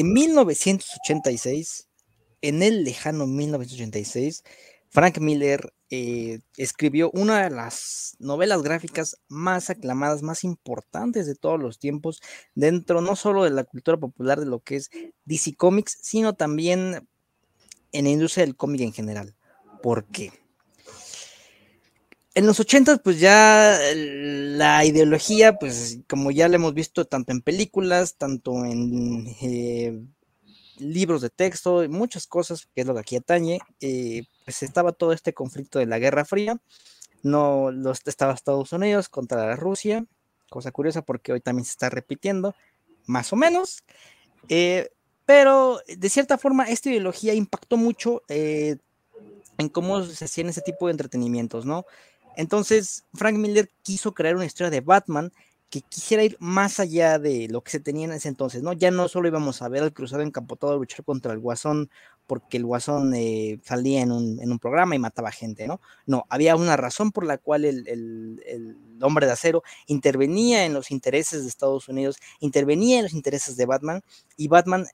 En 1986, en el lejano 1986, Frank Miller eh, escribió una de las novelas gráficas más aclamadas, más importantes de todos los tiempos, dentro no solo de la cultura popular de lo que es DC Comics, sino también en la industria del cómic en general. ¿Por qué? En los 80 pues ya la ideología, pues como ya la hemos visto tanto en películas, tanto en eh, libros de texto, muchas cosas, que es lo que aquí atañe, eh, pues estaba todo este conflicto de la Guerra Fría, no los, estaba Estados Unidos contra Rusia, cosa curiosa porque hoy también se está repitiendo, más o menos, eh, pero de cierta forma esta ideología impactó mucho en cómo se hacían ese tipo de entretenimientos, ¿no? Entonces, Frank Miller quiso crear una historia de Batman que quisiera ir más allá de lo que se tenía en ese entonces, ¿no? Ya no solo íbamos a ver al cruzado encapotado luchar contra el guasón porque el guasón eh, salía en un, programa y mataba gente, ¿no? No, había una razón por la cual el, hombre de acero intervenía en los intereses de Estados Unidos, intervenía en los intereses de Batman y Batman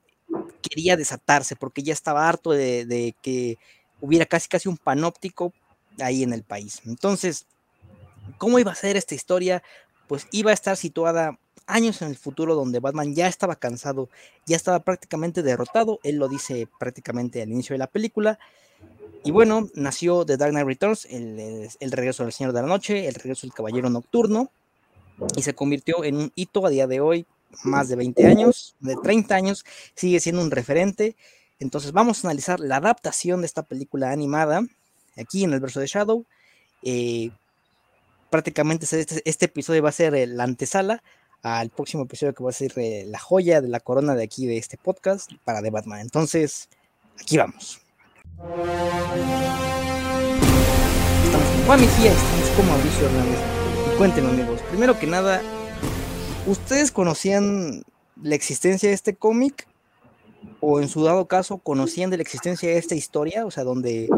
quería desatarse porque ya estaba harto de, de que hubiera casi casi un panóptico ahí en el país. Entonces, ¿cómo iba a ser esta historia? pues iba a estar situada años en el futuro donde Batman ya estaba cansado, ya estaba prácticamente derrotado, él lo dice prácticamente al inicio de la película. Y bueno, nació The Dark Knight Returns, el, el regreso del Señor de la Noche, el regreso del Caballero Nocturno, y se convirtió en un hito a día de hoy, más de 20 años, de 30 años, sigue siendo un referente. Entonces vamos a analizar la adaptación de esta película animada aquí en el verso de Shadow. Eh, prácticamente este, este, episodio va a ser la antesala al próximo episodio que va a ser eh, la joya de la corona de aquí de este podcast para The Batman. Entonces, aquí vamos. Estamos con Juan Mejía, estamos con Mauricio Hernández. Y cuéntenme, amigos, primero que nada, ¿ustedes conocían la existencia de este cómic? ¿O en su dado caso conocían de la existencia de esta historia? O sea, donde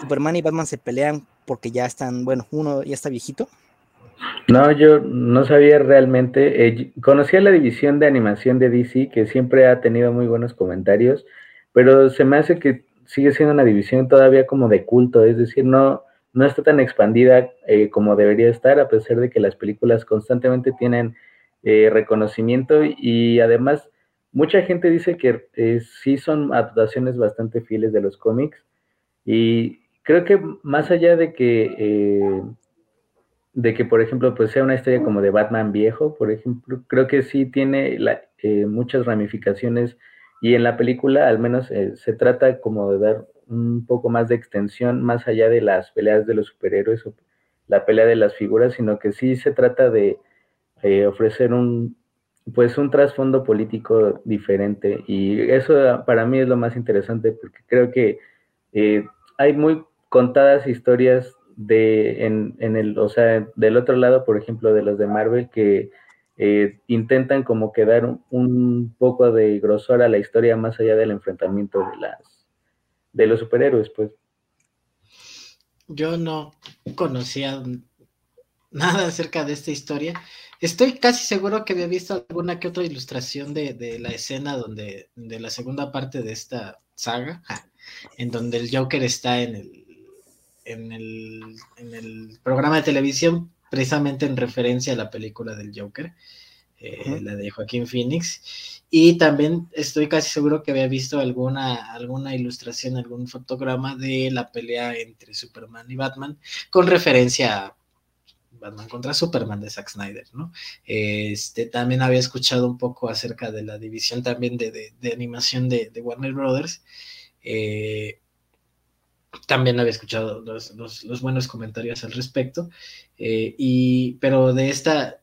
Superman y Batman se pelean porque ya están, bueno, uno ya está viejito. No, yo no sabía realmente. Eh, conocía la división de animación de DC, que siempre ha tenido muy buenos comentarios, pero se me hace que sigue siendo una división todavía como de culto, es decir, no, no está tan expandida eh, como debería estar, a pesar de que las películas constantemente tienen eh, reconocimiento y además mucha gente dice que sí son adaptaciones bastante fieles de los cómics y creo que más allá de que, eh, de que, por ejemplo, pues sea una historia como de Batman viejo, por ejemplo, creo que sí tiene eh, muchas ramificaciones y en la película al menos eh, se trata como de dar un poco más de extensión más allá de las peleas de los superhéroes o la pelea de las figuras, sino que sí se trata de ofrecer un pues un trasfondo político diferente. Y eso para mí es lo más interesante porque creo que hay muy contadas historias de en, en, el, o sea, del otro lado, por ejemplo, de los de Marvel que eh, intentan como que dar un, poco de grosor a la historia más allá del enfrentamiento de las de los superhéroes, pues. Yo no conocía nada acerca de esta historia. Estoy casi seguro que había visto alguna que otra ilustración de, de la escena donde, de la segunda parte de esta saga, en donde el Joker está en el, en el, en el programa de televisión, precisamente en referencia a la película del Joker, eh, la de Joaquín Phoenix. Y también estoy casi seguro que había visto alguna, alguna ilustración, algún fotograma de la pelea entre Superman y Batman, con referencia a Batman contra Superman de Zack Snyder, ¿no? Este, también había escuchado un poco acerca de la división también de, de, animación de, de, Warner Brothers. Eh, también había escuchado los, buenos comentarios al respecto, eh, y, pero de esta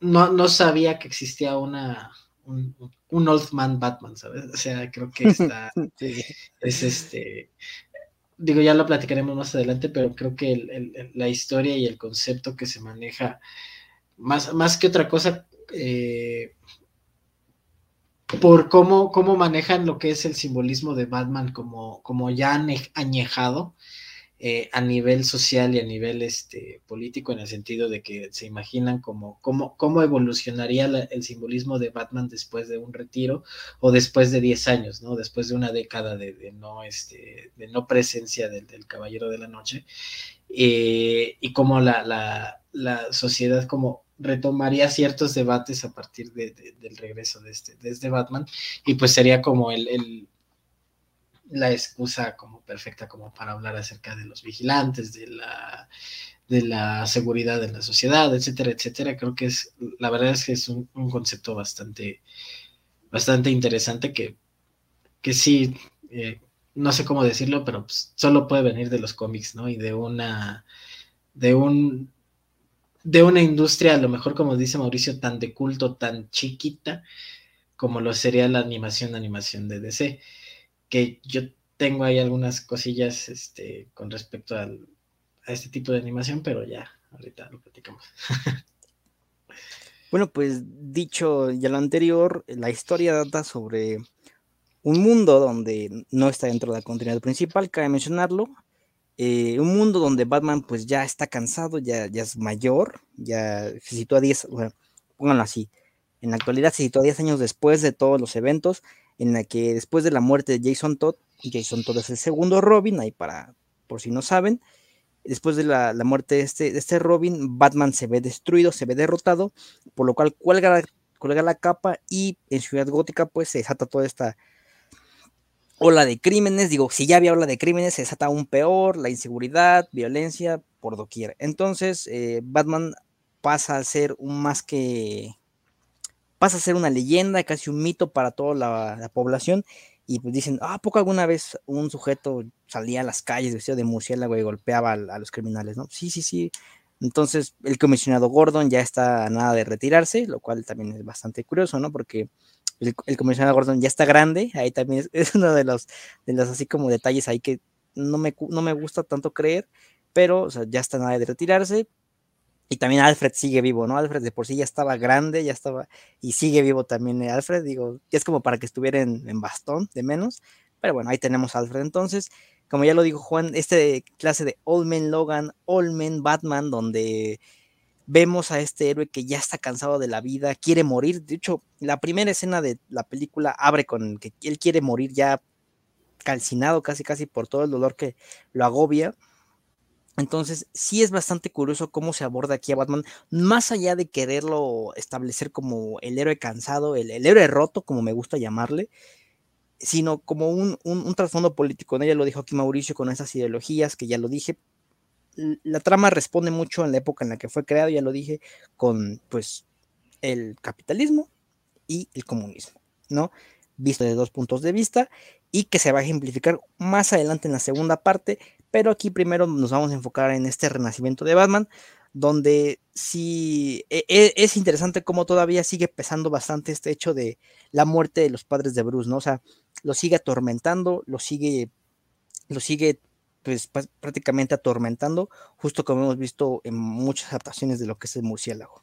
no, no sabía que existía una, un, Old Man Batman, ¿sabes? O sea, creo que está, es este, digo, ya lo platicaremos más adelante, pero creo que la historia y el concepto que se maneja, más, más que otra cosa, eh, por cómo, cómo manejan lo que es el simbolismo de Batman como, como ya añejado, eh, a nivel social y a nivel este, político, en el sentido de que se imaginan cómo, cómo evolucionaría el simbolismo de Batman después de un retiro o después de 10 años, ¿no? Después de una década de, no, este, de no presencia del, Caballero de la Noche, eh, y cómo la, la, sociedad como retomaría ciertos debates a partir de, del regreso de este, de este Batman, y pues sería como el la excusa como perfecta como para hablar acerca de los vigilantes, de la, de la seguridad de la sociedad, etcétera, etcétera. Creo que es, la verdad es que es un, concepto bastante, bastante interesante que, que sí, eh, no sé cómo decirlo, pero pues, solo puede venir de los cómics, ¿no? Y de una, de un, de una industria, a lo mejor como dice Mauricio, tan de culto, tan chiquita, como lo sería la animación, animación de DC que yo tengo ahí algunas cosillas este, con respecto a este tipo de animación, pero ya, ahorita lo platicamos. bueno, pues dicho ya lo anterior, la historia data sobre un mundo donde no está dentro de la continuidad principal, cabe mencionarlo. Eh, un mundo donde Batman pues ya está cansado, ya, es mayor, ya se sitúa 10, bueno, pónganlo así, en la actualidad se sitúa 10 años después de todos los eventos, en la que después de la muerte de Jason Todd, Jason Todd es el segundo Robin, ahí para, por si no saben, después de la, muerte de este, de este Robin, Batman se ve destruido, se ve derrotado, por lo cual cuelga, cuelga la capa y en Ciudad Gótica pues se desata toda esta ola de crímenes, digo, si ya había ola de crímenes, se desata aún peor, la inseguridad, violencia, por doquier. Entonces, eh, Batman pasa a ser un más que pasa a ser una leyenda, casi un mito para toda la, población. Y pues dicen, ah, poco alguna vez un sujeto salía a las calles vestido de murciélago y golpeaba a, los criminales, ¿no? Sí, sí, sí. Entonces, el comisionado Gordon ya está a nada de retirarse, lo cual también es bastante curioso, ¿no? Porque el, comisionado Gordon ya está grande, ahí también es, uno de los, de los así como detalles ahí que no me, no me gusta tanto creer, pero ya está nada de retirarse, y también Alfred sigue vivo, ¿no? Alfred de por sí ya estaba grande, ya estaba, y sigue vivo también eh, Alfred, digo, es como para que estuviera en, bastón, de menos, pero bueno, ahí tenemos a Alfred. Entonces, como ya lo dijo Juan, este clase de Old Man Logan, Old Man Batman, donde vemos a este héroe que ya está cansado de la vida, quiere morir. De hecho, la primera escena de la película abre con que él quiere morir ya calcinado casi casi por todo el dolor que lo agobia. Entonces, sí es bastante curioso cómo se aborda aquí a Batman, más allá de quererlo establecer como el héroe cansado, el, héroe roto, como me gusta llamarle, sino como un, trasfondo político. Ella lo dijo aquí Mauricio con esas ideologías que ya lo dije. La trama responde mucho en la época en la que fue creado, ya lo dije, con pues el capitalismo y el comunismo, ¿no? Visto de dos puntos de vista y que se va a ejemplificar más adelante en la segunda parte pero aquí primero nos vamos a enfocar en este renacimiento de Batman, donde sí e, e, es interesante cómo todavía sigue pesando bastante este hecho de la muerte de los padres de Bruce, ¿no? O sea, lo sigue atormentando, lo sigue, lo sigue pues prácticamente atormentando, justo como hemos visto en muchas adaptaciones de lo que es el murciélago.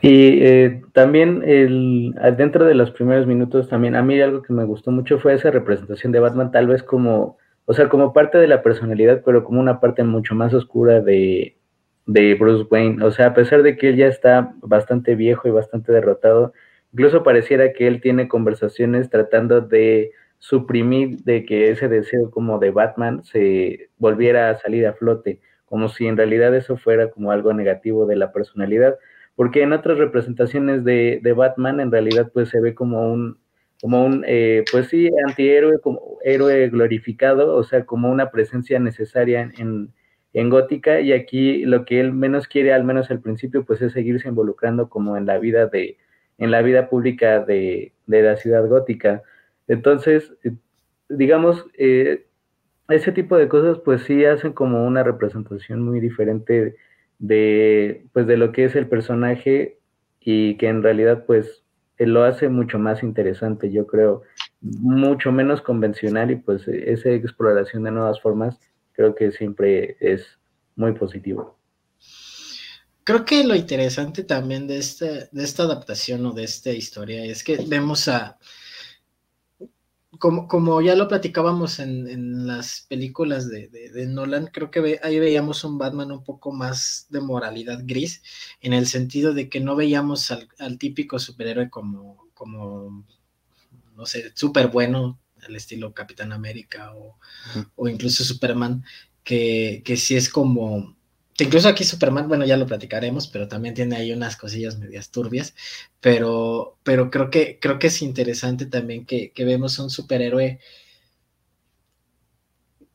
Y eh, también el, dentro de los primeros minutos, también a mí algo que me gustó mucho fue esa representación de Batman, tal vez como, o sea, como parte de la personalidad, pero como una parte mucho más oscura de, de Bruce Wayne. O sea, a pesar de que él ya está bastante viejo y bastante derrotado, incluso pareciera que él tiene conversaciones tratando de suprimir de que ese deseo como de Batman se volviera a salir a flote, como si en realidad eso fuera como algo negativo de la personalidad porque en otras representaciones de, Batman en realidad pues se ve como un, como un, eh, pues sí, antihéroe, como héroe glorificado, o sea, como una presencia necesaria en, Gótica, y aquí lo que él menos quiere, al menos al principio, pues es seguirse involucrando como en la vida de, en la vida pública de, la ciudad gótica. Entonces, eh, digamos, eh, ese tipo de cosas pues sí hacen como una representación muy diferente de, pues, de lo que es el personaje y que en realidad pues lo hace mucho más interesante, yo creo, mucho menos convencional y pues esa exploración de nuevas formas creo que siempre es muy positivo. Creo que lo interesante también de, este, de esta adaptación o de esta historia es que vemos a, como, como ya lo platicábamos en, las películas de, Nolan, creo que ahí veíamos un Batman un poco más de moralidad gris, en el sentido de que no veíamos al, típico superhéroe como, como, no sé, súper bueno, al estilo Capitán América o, incluso Superman, que, que sí es como incluso aquí Superman, bueno, ya lo platicaremos, pero también tiene ahí unas cosillas medias turbias, pero, pero creo, que, creo que es interesante también que, vemos un superhéroe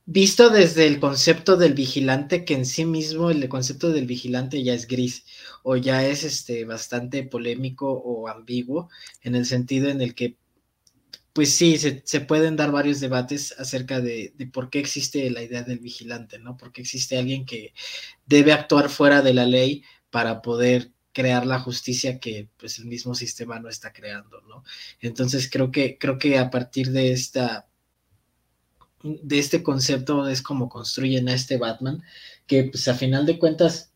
visto desde el concepto del vigilante, que en sí mismo el concepto del vigilante ya es gris o ya es este, bastante polémico o ambiguo, en el sentido en el que pues sí, se, pueden dar varios debates acerca de, por qué existe la idea del vigilante, ¿no? Porque existe alguien que debe actuar fuera de la ley para poder crear la justicia que pues el mismo sistema no está creando, ¿no? Entonces creo que, creo que a partir de esta de este concepto es como construyen a este Batman, que pues a final de cuentas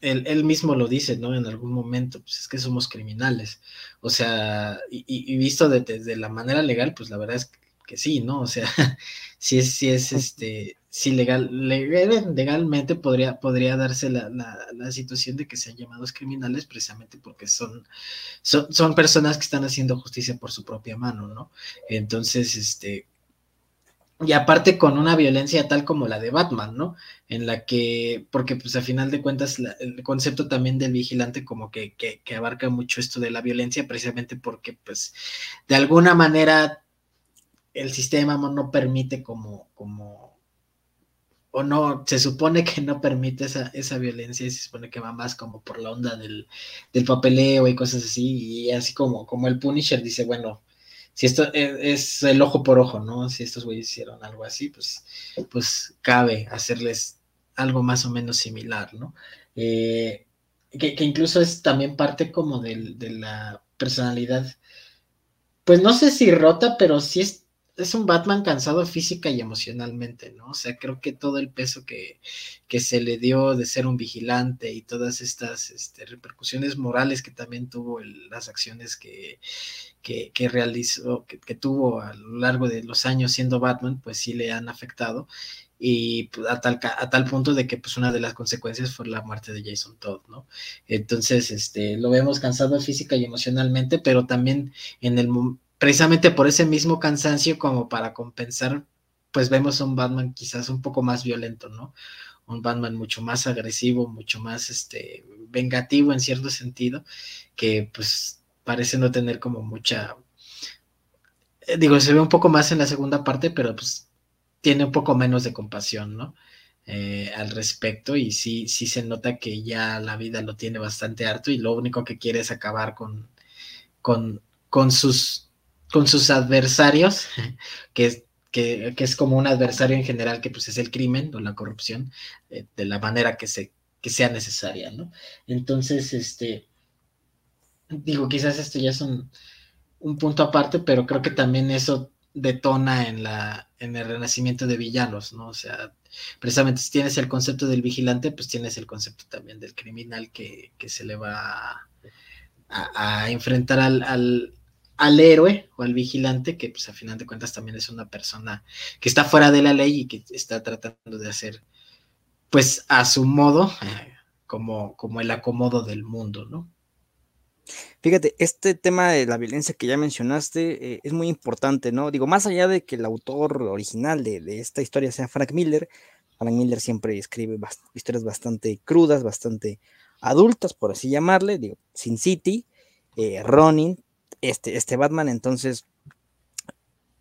él, mismo lo dice, ¿no? En algún momento, pues es que somos criminales. O sea, y, visto desde la manera legal, pues la verdad es que, sí, ¿no? O sea, si es, si es este, si legal, legalmente podría, podría darse la, la, situación de que sean llamados criminales precisamente porque son, son, son personas que están haciendo justicia por su propia mano, ¿no? Entonces, este, y aparte con una violencia tal como la de Batman, ¿no? En la que, porque pues a final de cuentas el concepto también del vigilante como que, que, abarca mucho esto de la violencia, precisamente porque pues de alguna manera el sistema no permite como, como, o no, se supone que no permite esa, esa violencia y se supone que va más como por la onda del, del papeleo y cosas así, y así como, como el Punisher dice, bueno, si esto e, es, el ojo por ojo, ¿no? Si estos güeyes hicieron algo así, pues, pues cabe hacerles algo más o menos similar, ¿no? Eh, que, incluso es también parte como de, de la personalidad, pues no sé si rota, pero sí es es un Batman cansado física y emocionalmente, ¿no? O sea, creo que todo el peso que, que se le dio de ser un vigilante y todas estas este, repercusiones morales que también tuvo las acciones que, que, que realizó, que, tuvo a lo largo de los años siendo Batman, pues sí le han afectado y pues, a tal, a tal punto de que pues una de las consecuencias fue la muerte de Jason Todd, ¿no? Entonces, este, lo vemos cansado física y emocionalmente, pero también en el precisamente por ese mismo cansancio como para compensar, pues vemos un Batman quizás un poco más violento, ¿no? Un Batman mucho más agresivo, mucho más este vengativo en cierto sentido, que pues parece no tener como mucha eh, digo, se ve un poco más en la segunda parte, pero pues tiene un poco menos de compasión, ¿no? Eh, al respecto y sí, sí se nota que ya la vida lo tiene bastante harto y lo único que quiere es acabar con, con, con sus con sus adversarios, que es, que, es como un adversario en general, que pues es el crimen o la corrupción, eh, de la manera que, se, que sea necesaria, ¿no? Entonces, este, digo, quizás esto ya es un, un punto aparte, pero creo que también eso detona en, la, en el renacimiento de villanos, ¿no? O sea, precisamente si tienes el concepto del vigilante, pues tienes el concepto también del criminal que, se le va a, enfrentar al héroe o al vigilante, que pues a final de cuentas también es una persona que está fuera de la ley y que está tratando de hacer pues a su modo eh, como, como el acomodo del mundo, ¿no? Fíjate, este tema de la violencia que ya mencionaste eh, es muy importante, ¿no? Digo, más allá de que el autor original de, esta historia sea Frank Miller, Frank Miller siempre escribe historias bastante crudas, bastante adultas, por así llamarle, digo, Sin City, eh, Ronin, este, este Batman. Entonces,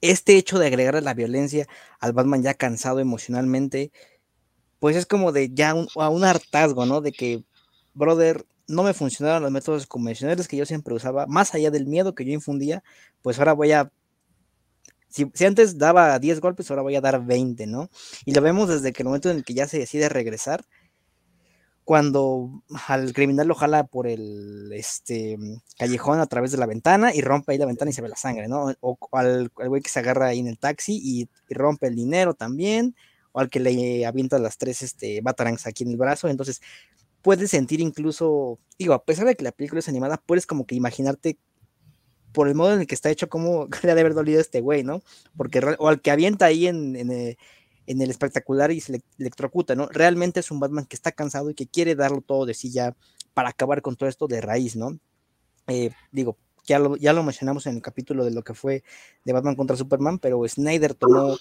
este hecho de agregar la violencia al Batman ya cansado emocionalmente, pues es como de ya un, a un hartazgo, ¿no? De que, brother, no me funcionaron los métodos convencionales que yo siempre usaba, más allá del miedo que yo infundía, pues ahora voy a si, si, antes daba 10 golpes, ahora voy a dar 20, ¿no? Y lo vemos desde que el momento en el que ya se decide regresar, cuando al criminal lo jala por el este, callejón a través de la ventana y rompe ahí la ventana y se ve la sangre, ¿no? O, al, güey que se agarra ahí en el taxi y, rompe el dinero también, o al que le avienta las tres este, batarangs aquí en el brazo, entonces puedes sentir incluso, digo, a pesar de que la película es animada, puedes como que imaginarte por el modo en el que está hecho, cómo le ha de haber dolido a este güey, ¿no? Porque, o al que avienta ahí en, en, eh, en el espectacular y se electrocuta, ¿no? Realmente es un Batman que está cansado y que quiere darlo todo de sí ya para acabar con todo esto de raíz, ¿no? Eh, digo, ya lo, ya lo mencionamos en el capítulo de lo que fue de Batman contra Superman, pero Snyder tomó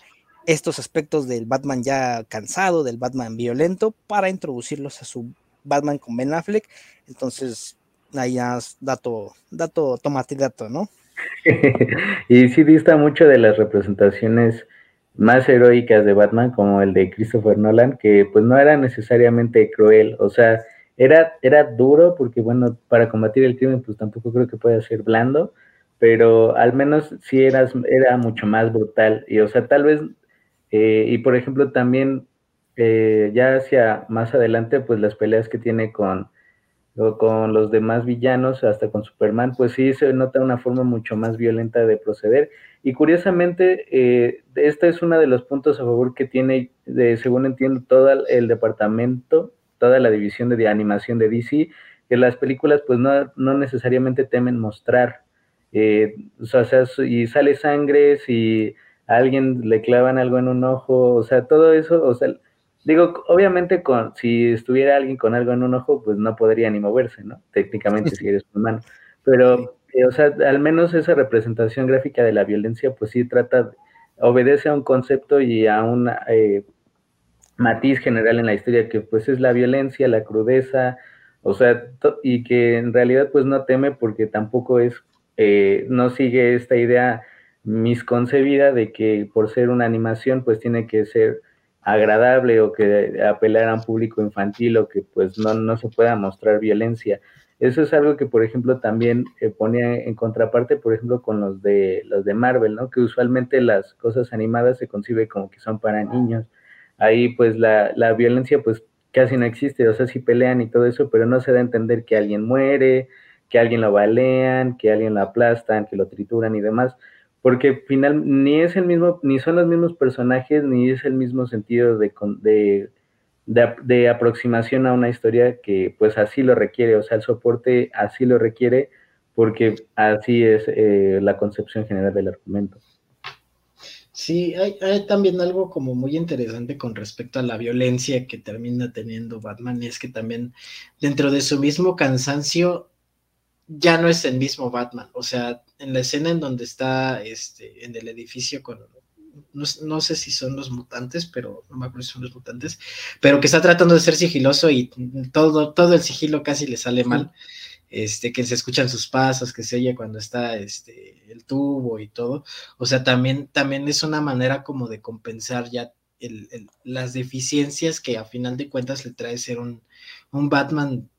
estos aspectos del Batman ya cansado, del Batman violento, para introducirlos a su Batman con Ben Affleck. Entonces, ahí ya dato, dato, tomate dato, ¿no? y sí dista mucho de las representaciones más heroicas de Batman, como el de Christopher Nolan, que pues no era necesariamente cruel, o sea, era, era duro porque, bueno, para combatir el crimen, pues tampoco creo que pueda ser blando, pero al menos sí era, era mucho más brutal. Y, o sea, tal vez, eh, y por ejemplo, también eh, ya hacia más adelante, pues las peleas que tiene con, con los demás villanos, hasta con Superman, pues sí se nota una forma mucho más violenta de proceder. Y curiosamente, eh, este es uno de los puntos a favor que tiene, de, según entiendo, todo el departamento toda la división de, animación de DC, que las películas pues no, no necesariamente temen mostrar, eh, o sea, y sale sangre, si a alguien le clavan algo en un ojo, o sea, todo eso, o sea, digo, obviamente con, si estuviera alguien con algo en un ojo, pues no podría ni moverse, ¿no? Técnicamente si eres humano, pero, eh, o sea, al menos esa representación gráfica de la violencia, pues sí trata, obedece a un concepto y a una... Eh, matiz general en la historia, que pues es la violencia, la crudeza, o sea, y que en realidad pues no teme porque tampoco es, eh, no sigue esta idea misconcebida de que por ser una animación pues tiene que ser agradable o que apelar a un público infantil o que pues no, no se pueda mostrar violencia. Eso es algo que, por ejemplo, también eh, pone en contraparte, por ejemplo, con los de los de Marvel, ¿no? Que usualmente las cosas animadas se concibe como que son para niños ahí pues la, la violencia pues casi no existe, o sea, sí pelean y todo eso, pero no se da a entender que alguien muere, que alguien lo balean, que alguien lo aplastan, que lo trituran y demás, porque final ni es el mismo, ni son los mismos personajes, ni es el mismo sentido de, de, de, aproximación a una historia que pues así lo requiere, o sea, el soporte así lo requiere, porque así es eh, la concepción general del argumento. Sí, hay, también algo como muy interesante con respecto a la violencia que termina teniendo Batman, es que también dentro de su mismo cansancio ya no es el mismo Batman. O sea, en la escena en donde está este, en el edificio con, no, sé si son los mutantes, pero no me acuerdo si son los mutantes, pero que está tratando de ser sigiloso y todo, todo el sigilo casi le sale mal este, que se escuchan sus pasos, que se oye cuando está este, el tubo y todo. O sea, también, también es una manera como de compensar ya las deficiencias que a final de cuentas le trae ser un, un Batman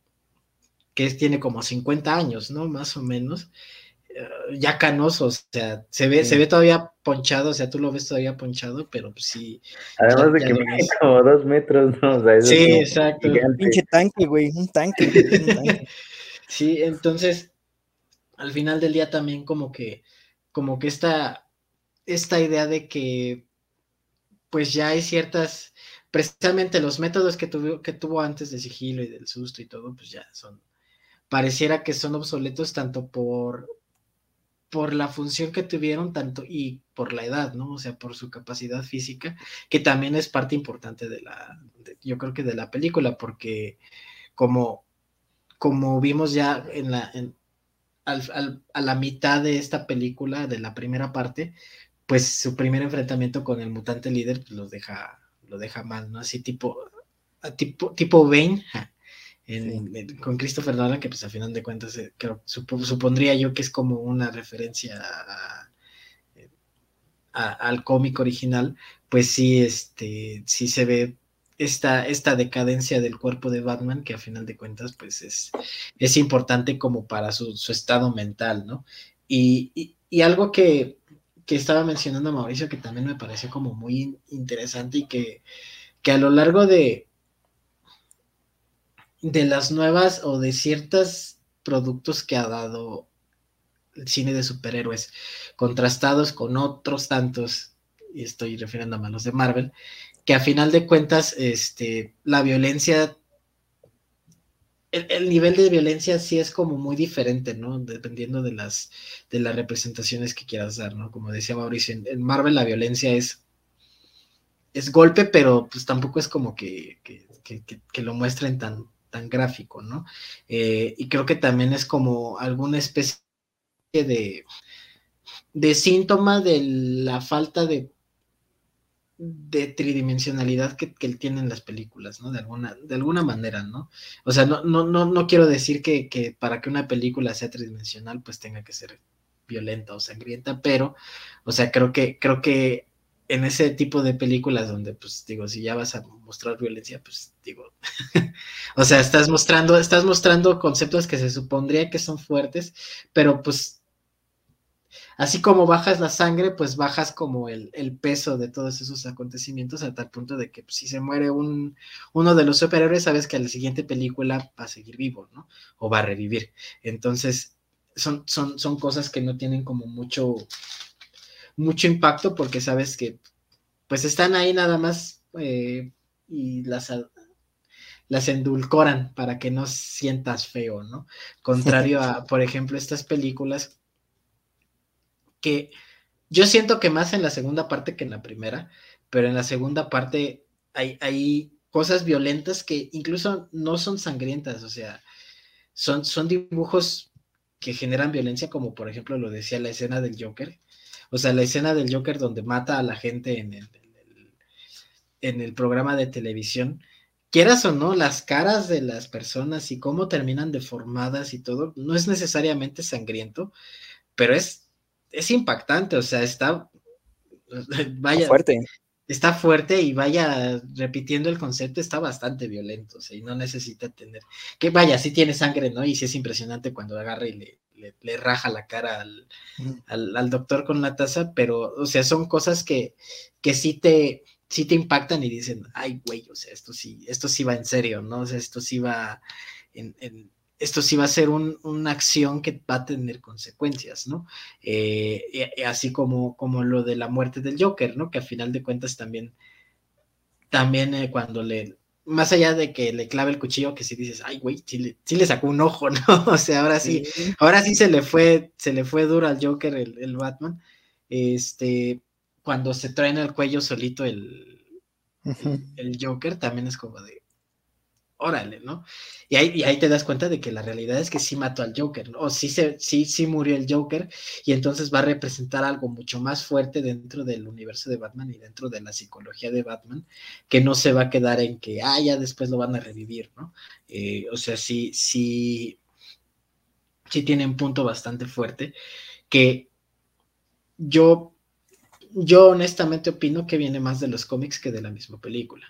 que tiene como 50 años, ¿no? Más o menos. Eh, ya canoso, o sea, se ve, se ve todavía ponchado, o sea, tú lo ves todavía ponchado, pero pues sí. Además de que mide como dos metros, ¿no? sí, exacto. Un pinche tanque, güey, un tanque. Un tanque. Sí, entonces, al final del día también como que, como que esta, esta idea de que pues ya hay ciertas, precisamente los métodos que tuvo, que tuvo antes de sigilo y del susto y todo, pues ya son, pareciera que son obsoletos tanto por, por la función que tuvieron, tanto y por la edad, ¿no? O sea, por su capacidad física, que también es parte importante de la, yo creo que de la película, porque como como vimos ya en la, a la mitad de esta película, de la primera parte, pues su primer enfrentamiento con el mutante líder pues, lo, deja, lo deja mal, ¿no? Así tipo, tipo, tipo Bane, con Christopher Nolan, que pues a final de cuentas eh, creo, supondría yo que es como una referencia al cómic original, pues sí, este, sí se ve esta, esta decadencia del cuerpo de Batman, que a final de cuentas, pues es, es importante como para su, estado mental, ¿no? Y, algo que, estaba mencionando Mauricio, que también me pareció como muy interesante y que, que a lo largo de, de las nuevas o de ciertos productos que ha dado el cine de superhéroes, contrastados con otros tantos, y estoy refiriendo a los de Marvel, que a final de cuentas, este, la violencia el, nivel de violencia sí es como muy diferente, ¿no? Dependiendo de las, de las representaciones que quieras dar, ¿no? Como decía Mauricio, en, Marvel la violencia es, es golpe, pero pues tampoco es como que, lo muestren tan, tan gráfico, ¿no? Eh, y creo que también es como alguna especie de, de síntoma de la falta de de tridimensionalidad que, que tienen las películas, ¿no? De alguna, de alguna manera, ¿no? O sea, no, no, no, no quiero decir que, que, para que una película sea tridimensional, pues tenga que ser violenta o sangrienta, pero, o sea, creo que, creo que en ese tipo de películas donde, pues, digo, si ya vas a mostrar violencia, pues, digo, o sea, estás mostrando, estás mostrando conceptos que se supondría que son fuertes, pero pues así como bajas la sangre, pues bajas como el, peso de todos esos acontecimientos a tal punto de que pues, si se muere un, uno de los superhéroes, sabes que a la siguiente película va a seguir vivo, ¿no? O va a revivir. Entonces, son, son, son cosas que no tienen como mucho, mucho impacto porque sabes que pues están ahí nada más eh, y las, las endulcoran para que no sientas feo, ¿no? Contrario a, por ejemplo, estas películas que yo siento que más en la segunda parte que en la primera, pero en la segunda parte hay, hay cosas violentas que incluso no son sangrientas, o sea, son, son dibujos que generan violencia, como por ejemplo lo decía la escena del Joker, o sea, la escena del Joker donde mata a la gente en el, en el programa de televisión, quieras o no, las caras de las personas y cómo terminan deformadas y todo, no es necesariamente sangriento, pero es es impactante, o sea, está, vaya, fuerte. Está fuerte y vaya repitiendo el concepto, está bastante violento, o sea, y no necesita tener, que vaya, sí tiene sangre, ¿no? Y sí es impresionante cuando agarra y le, le, raja la cara al, al, doctor con la taza, pero, o sea, son cosas que, que sí te, sí te impactan y dicen, ay, güey, o sea, esto sí, esto sí va en serio, ¿no? O sea, esto sí va en, en esto sí va a ser una acción que va a tener consecuencias, ¿no? Eh, así como, como lo de la muerte del Joker, ¿no? Que a final de cuentas también, también eh, cuando le, más allá de que le clave el cuchillo, que si dices, ay, güey, sí le, sacó un ojo, ¿no? O sea, ahora sí, ahora sí se le fue, se le fue duro al Joker el, Batman. Este, cuando se trae en el cuello solito el, el Joker, también es como de, órale, ¿no? Y ahí, ahí te das cuenta de que la realidad es que sí mató al Joker, ¿no? O sí, se, sí, sí murió el Joker y entonces va a representar algo mucho más fuerte dentro del universo de Batman y dentro de la psicología de Batman, que no se va a quedar en que, ah, ya después lo van a revivir, ¿no? Eh, o sea, sí, sí, sí tiene un punto bastante fuerte que yo, yo honestamente opino que viene más de los cómics que de la misma película.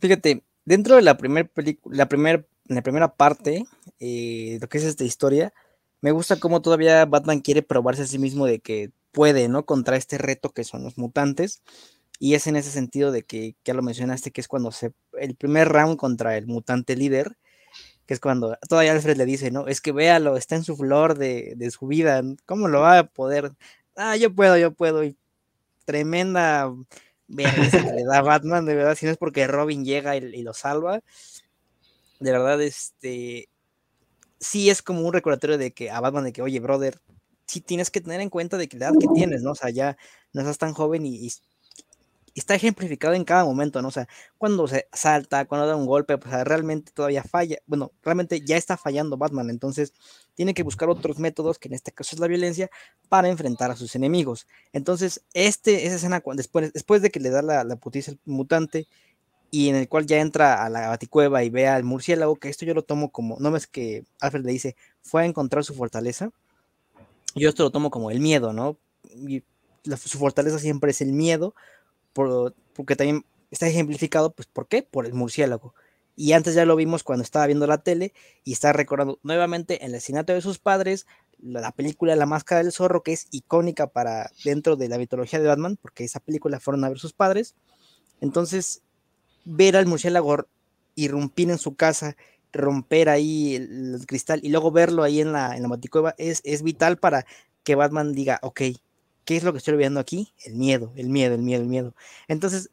Fíjate, dentro de la primera película, la, primer, la primera parte, eh, lo que es esta historia, me gusta cómo todavía Batman quiere probarse a sí mismo de que puede, ¿no? Contra este reto que son los mutantes. Y es en ese sentido de que ya lo mencionaste, que es cuando se. El primer round contra el mutante líder, que es cuando todavía Alfred le dice, ¿no? Es que véalo, está en su flor de, de su vida, ¿cómo lo va a poder? Ah, yo puedo, yo puedo. Y tremenda Que le da Batman, de verdad, si no es porque Robin llega y, lo salva. De verdad, este sí es como un recordatorio de que a Batman de que, oye, brother, sí tienes que tener en cuenta de que la edad que tienes, ¿no? O sea, ya no estás tan joven y está ejemplificado en cada momento, ¿no? O sea, cuando se salta, cuando da un golpe, pues realmente todavía falla, bueno, realmente ya está fallando Batman, entonces tiene que buscar otros métodos, que en este caso es la violencia, para enfrentar a sus enemigos. Entonces, este, esa escena, después, después de que le da la, la putiza al mutante, y en el cual ya entra a la baticueva y ve al murciélago, que esto yo lo tomo como, no es que Alfred le dice, fue a encontrar su fortaleza, yo esto lo tomo como el miedo, ¿no? Su fortaleza siempre es el miedo, porque también está ejemplificado, pues, ¿por qué? Por el murciélago. Y antes ya lo vimos cuando estaba viendo la tele y está recordando nuevamente el asesinato de sus padres, la, película La Máscara del Zorro, que es icónica para dentro de la mitología de Batman, porque esa película fueron a ver sus padres. Entonces, ver al murciélago irrumpir en su casa, romper ahí el, cristal y luego verlo ahí en la, en la es, es vital para que Batman diga, ok, ¿Qué es lo que estoy viendo aquí? El miedo, el miedo, el miedo, el miedo. Entonces,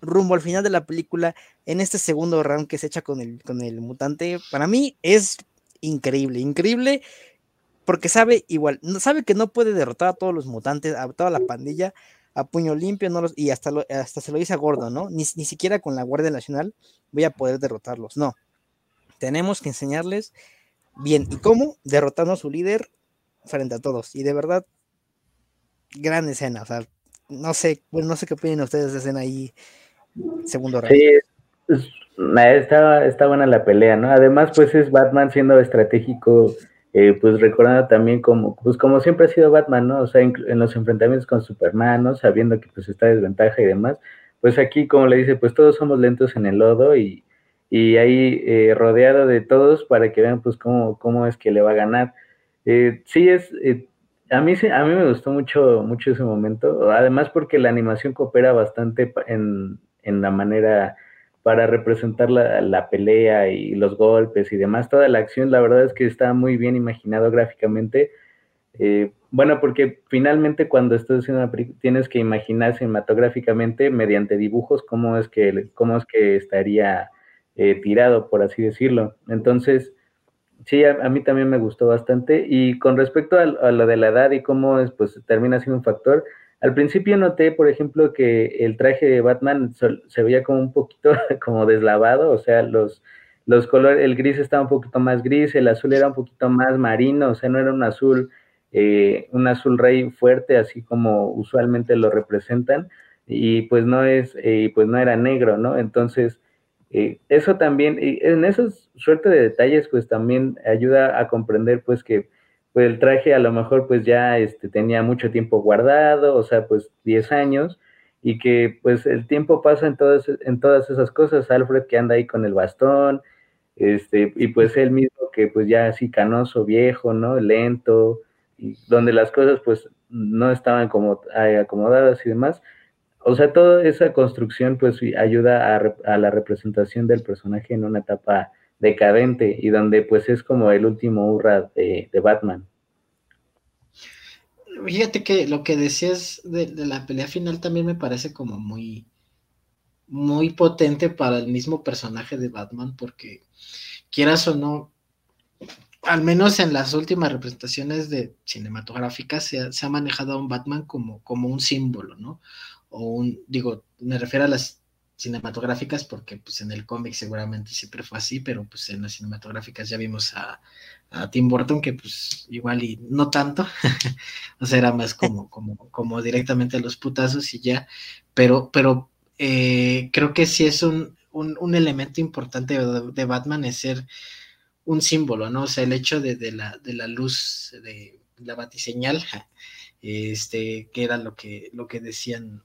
rumbo al final de la película, en este segundo round que se echa con el, con el mutante, para mí es increíble, increíble, porque sabe igual, sabe que no puede derrotar a todos los mutantes, a toda la pandilla, a puño limpio, no los, y hasta, hasta se lo dice a Gordo, ¿no? Ni, ni siquiera con la Guardia Nacional voy a poder derrotarlos, no. Tenemos que enseñarles bien, ¿y cómo? Derrotando a su líder frente a todos, y de verdad, gran escena, o sea, no sé, bueno, no sé qué opinan ustedes de escena ahí, segundo round. Sí, está, está buena la pelea, ¿no? Además, pues es Batman siendo estratégico, eh, pues recordando también como, pues como siempre ha sido Batman, ¿no? O sea, en, los enfrentamientos con Superman, ¿no? Sabiendo que pues está desventaja y demás, pues aquí, como le dice, pues todos somos lentos en el lodo y, y ahí eh, rodeado de todos para que vean pues cómo, cómo es que le va a ganar. Eh, sí, es, a mí, a mí me gustó mucho, mucho ese momento, además porque la animación coopera bastante en, la manera para representar la, pelea y los golpes y demás, toda la acción, la verdad es que está muy bien imaginado gráficamente. Eh, bueno, porque finalmente cuando estás haciendo una película tienes que imaginar cinematográficamente mediante dibujos cómo es que, cómo es que estaría eh, tirado, por así decirlo. Entonces, sí, a, mí también me gustó bastante. Y con respecto a, lo de la edad y cómo es, pues termina siendo un factor, al principio noté, por ejemplo, que el traje de Batman se veía como un poquito como deslavado, o sea, los, los colores, el gris estaba un poquito más gris, el azul era un poquito más marino, o sea, no era un azul, eh, un azul rey fuerte, así como usualmente lo representan, y pues no es, eh, pues no era negro, ¿no? Entonces, eh, eso también, en esos suerte de detalles, pues también ayuda a comprender, pues que pues, el traje a lo mejor pues ya este, tenía mucho tiempo guardado, o sea, pues 10 años, y que pues el tiempo pasa en todas, en todas esas cosas, Alfred que anda ahí con el bastón, este, y pues él mismo que pues ya así canoso, viejo, ¿no? Lento, y donde las cosas pues no estaban como acomodadas y demás, o sea, toda esa construcción pues ayuda a, la representación del personaje en una etapa decadente y donde pues es como el último hurra de, Batman. Fíjate que lo que decías de, la pelea final también me parece como muy, muy potente para el mismo personaje de Batman, porque quieras o no, al menos en las últimas representaciones de cinematográficas se ha, se ha manejado a un Batman como, como un símbolo, ¿no? O un, digo, me refiero a las cinematográficas porque pues en el cómic seguramente siempre fue así, pero pues en las cinematográficas ya vimos a, Tim Burton que pues igual y no tanto, o sea, era más como, como, como directamente a los putazos y ya, pero, pero eh, creo que sí es un, un, elemento importante de, Batman es ser un símbolo, ¿no? O sea, el hecho de, de, la, de la luz, de la batiseñal, este, que era lo que, lo que decían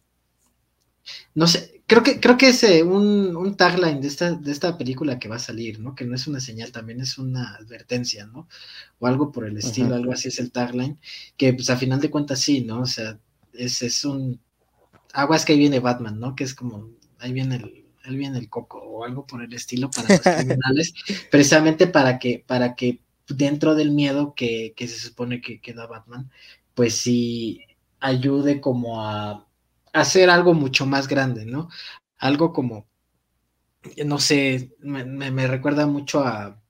no sé, creo que, creo que es eh, un, tagline de esta, de esta película que va a salir, ¿no? Que no es una señal, también es una advertencia, ¿no? O algo por el estilo, algo así es el tagline, que pues a final de cuentas sí, ¿no? O sea, es, es un aguas que ahí viene Batman, ¿no? Que es como, ahí viene el, ahí viene el coco, o algo por el estilo para los criminales, precisamente para que, para que dentro del miedo que, que se supone que, que da Batman, pues sí ayude como a hacer algo mucho más grande, ¿no? Algo como, no sé, me, recuerda mucho a,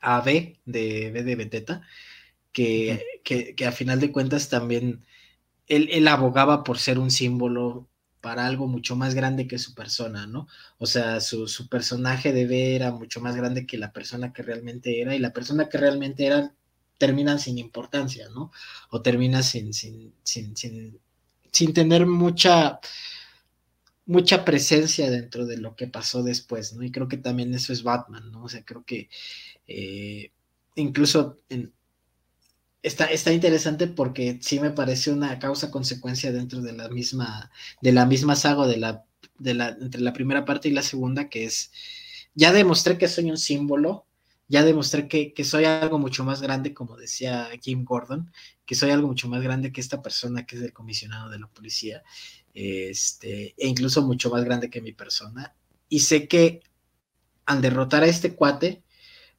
a B de B de Beteta, que, que, a final de cuentas también él, abogaba por ser un símbolo para algo mucho más grande que su persona, ¿no? O sea, su, su, personaje de B era mucho más grande que la persona que realmente era, y la persona que realmente era termina sin importancia, ¿no? O termina sin, sin, sin, sin sin tener mucha, mucha presencia dentro de lo que pasó después, ¿no? Y creo que también eso es Batman, ¿no? O sea, creo que eh, incluso está, está interesante porque sí me parece una causa-consecuencia dentro de la misma, de la misma saga de la, de la, entre la primera parte y la segunda, que es, ya demostré que soy un símbolo, ya demostré que, que, soy algo mucho más grande, como decía Kim Gordon, que soy algo mucho más grande que esta persona que es el comisionado de la policía, este, e incluso mucho más grande que mi persona. Y sé que al derrotar a este cuate,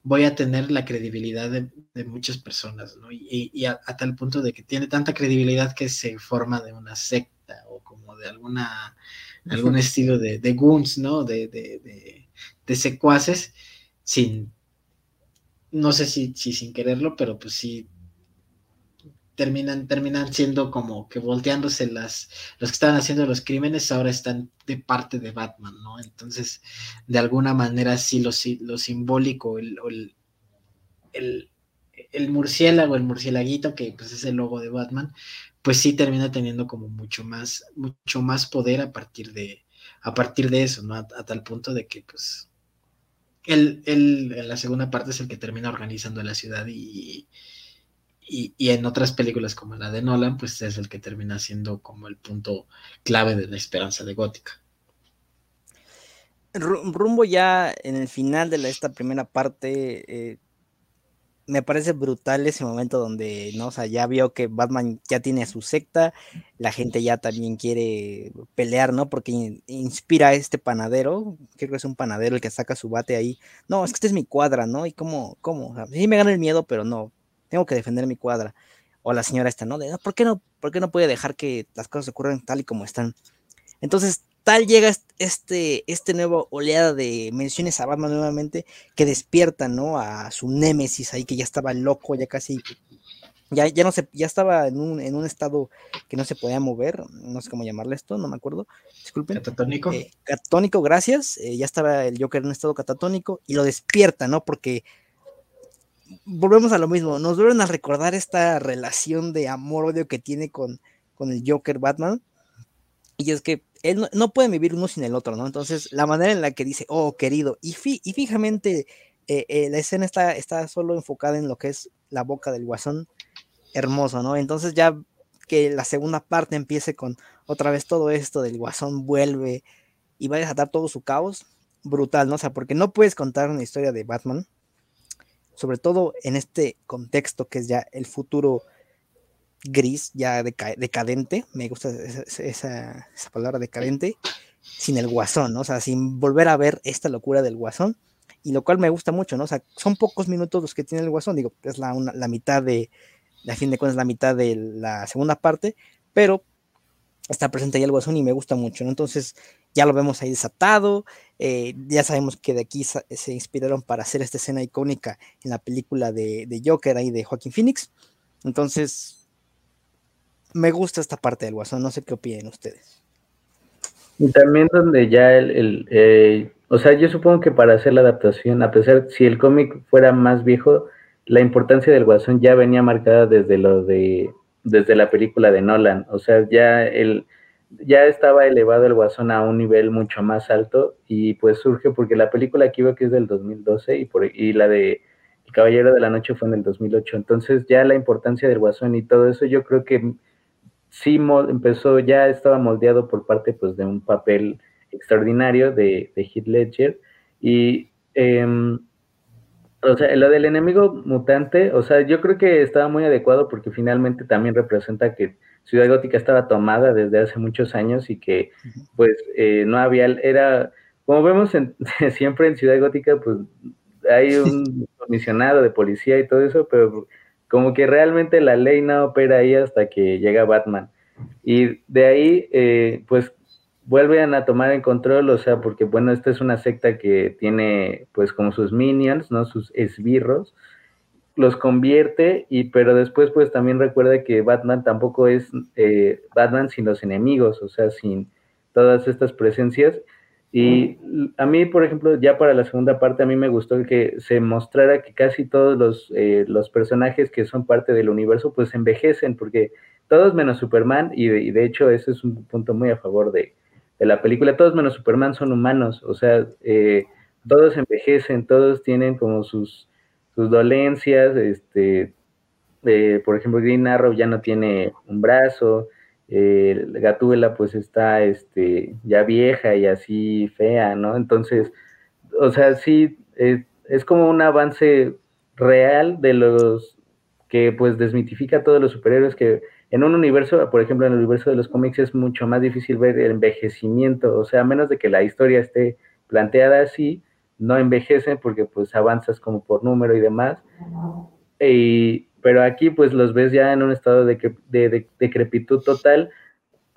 voy a tener la credibilidad de, muchas personas, ¿no? Y, a, tal punto de que tiene tanta credibilidad que se forma de una secta o como de alguna, algún estilo de, de goons, ¿no? De, de, de, secuaces, sin, no sé si, si sin quererlo, pero pues sí terminan, terminan siendo como que volteándose las, los que estaban haciendo los crímenes ahora están de parte de Batman, ¿no? Entonces, de alguna manera sí lo, lo simbólico, el, el, el, murciélago, el murciélaguito, que pues es el logo de Batman, pues sí termina teniendo como mucho más, mucho más poder a partir de, a partir de eso, ¿no? A, tal punto de que pues él, él, en la segunda parte es el que termina organizando la ciudad y, y, en otras películas como la de Nolan, pues es el que termina siendo como el punto clave de la esperanza de Gótica. Rumbo ya en el final de esta primera parte, eh, me parece brutal ese momento donde, ¿no? O sea, ya vio que Batman ya tiene su secta, la gente ya también quiere pelear, ¿no? Porque inspira a este panadero, creo que es un panadero el que saca su bate ahí. No, es que esta es mi cuadra, ¿no? Y cómo, cómo, sí me gana el miedo, pero no, tengo que defender mi cuadra. O la señora esta, ¿no? ¿por, qué no ¿Por qué no puede dejar que las cosas ocurran tal y como están? Entonces, tal llega este, este nuevo oleada de menciones a Batman nuevamente que despierta, ¿no? A su némesis ahí que ya estaba loco, ya casi, ya, ya no se, ya estaba en un, en un estado que no se podía mover, no sé cómo llamarle esto, no me acuerdo, disculpen. Catatónico. Eh, catatónico, gracias, eh, ya estaba el Joker en un estado catatónico y lo despierta, ¿no? Porque volvemos a lo mismo, nos vuelven a recordar esta relación de amor-odio que tiene con, con el Joker Batman. Y es que él no, no, pueden vivir uno sin el otro, ¿no? Entonces, la manera en la que dice, oh, querido, y, y fijamente eh, eh, la escena está, está solo enfocada en lo que es la boca del guasón, hermoso, ¿no? Entonces ya que la segunda parte empiece con otra vez todo esto del guasón vuelve y va a desatar todo su caos, brutal, ¿no? O sea, porque no puedes contar una historia de Batman sobre todo en este contexto que es ya el futuro gris, ya decadente, me gusta esa, palabra decadente, sin el guasón, ¿no? O sea, sin volver a ver esta locura del guasón, y lo cual me gusta mucho, ¿no? O sea, son pocos minutos los que tiene el guasón, digo, es la, la mitad de, a fin de cuentas, la mitad de la segunda parte, pero está presente ahí el guasón y me gusta mucho, ¿no? Entonces, ya lo vemos ahí desatado, eh, ya sabemos que de aquí se inspiraron para hacer esta escena icónica en la película de, Joker ahí de Joaquín Phoenix. Entonces, me gusta esta parte del Guasón, no sé qué opinen ustedes. Y también donde ya el, eh, o sea, yo supongo que para hacer la adaptación, a pesar si el cómic fuera más viejo, la importancia del Guasón ya venía marcada desde lo de, desde la película de Nolan, o sea, ya el, ya estaba elevado el Guasón a un nivel mucho más alto y pues surge porque la película que iba que es del 2012 y, por, y la de El Caballero de la Noche fue en el 2008. Entonces ya la importancia del Guasón y todo eso yo creo que sí empezó, ya estaba moldeado por parte pues de un papel extraordinario de, de Heath Ledger y em, o sea, lo del enemigo mutante, o sea, yo creo que estaba muy adecuado porque finalmente también representa que Ciudad Gótica estaba tomada desde hace muchos años y que pues eh, no había, era, como vemos siempre en Ciudad Gótica, pues hay un comisionado de policía y todo eso, pero como que realmente la ley no opera ahí hasta que llega Batman. Y de ahí, eh, pues vuelven a tomar en control, o sea, porque bueno, esta es una secta que tiene pues como sus minions, ¿no? Sus esbirros, los convierte, y pero después pues también recuerda que Batman tampoco es eh, Batman sin los enemigos, o sea, sin todas estas presencias. Y a mí, por ejemplo, ya para la segunda parte, a mí me gustó que se mostrara que casi todos los, eh, los personajes que son parte del universo, pues envejecen, porque todos menos Superman, y de, y de hecho ese es un punto muy a favor de, de, la película, todos menos Superman son humanos, o sea, eh, todos envejecen, todos tienen como sus, sus dolencias, este, eh, por ejemplo, Green Arrow ya no tiene un brazo, eh, Gatúbela pues está este, ya vieja y así fea, ¿no? Entonces, o sea, sí, es como un avance real de los que pues desmitifica a todos los superhéroes que en un universo, por ejemplo, en el universo de los cómics es mucho más difícil ver el envejecimiento, o sea, a menos de que la historia esté planteada así, no envejecen porque pues avanzas como por número y demás. Pero aquí pues los ves ya en un estado de, de, decrepitud total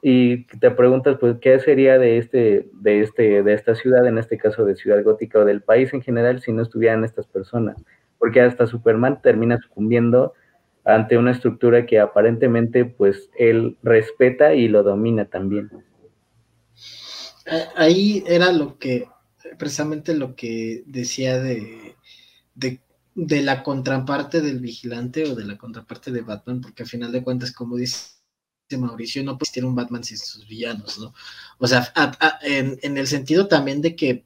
y te preguntas, pues, ¿qué sería de este, de este, de esta ciudad, en este caso de Ciudad Gótica o del país en general, si no estuvieran estas personas? Porque hasta Superman termina sucumbiendo ante una estructura que aparentemente, pues, él respeta y lo domina también. Ahí era lo que, precisamente lo que decía de, de, de la contraparte del vigilante o de la contraparte de Batman, porque al final de cuentas, como dice Mauricio, no puede existir un Batman sin sus villanos, ¿no? O sea, en, el sentido también de que,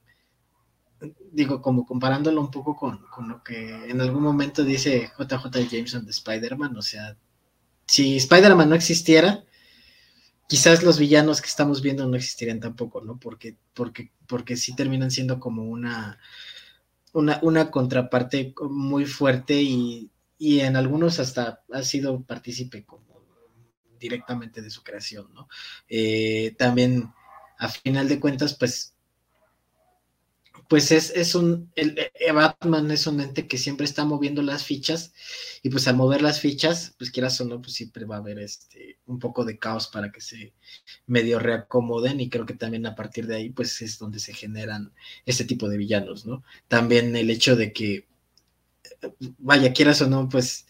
digo, como comparándolo un poco con, lo que en algún momento dice JJ Jameson de Spider-Man, o sea, si Spider-Man no existiera, quizás los villanos que estamos viendo no existirían tampoco, ¿no? Porque, porque, porque sí terminan siendo como una, una, una contraparte muy fuerte y, y en algunos hasta ha sido partícipe como directamente de su creación, ¿no? Eh, también, a final de cuentas, pues, pues es, es un, el, eh, Batman es un ente que siempre está moviendo las fichas y pues al mover las fichas, pues quieras o no, pues siempre va a haber este, un poco de caos para que se medio reacomoden y creo que también a partir de ahí, pues es donde se generan este tipo de villanos, ¿no? También el hecho de que, vaya, quieras o no, pues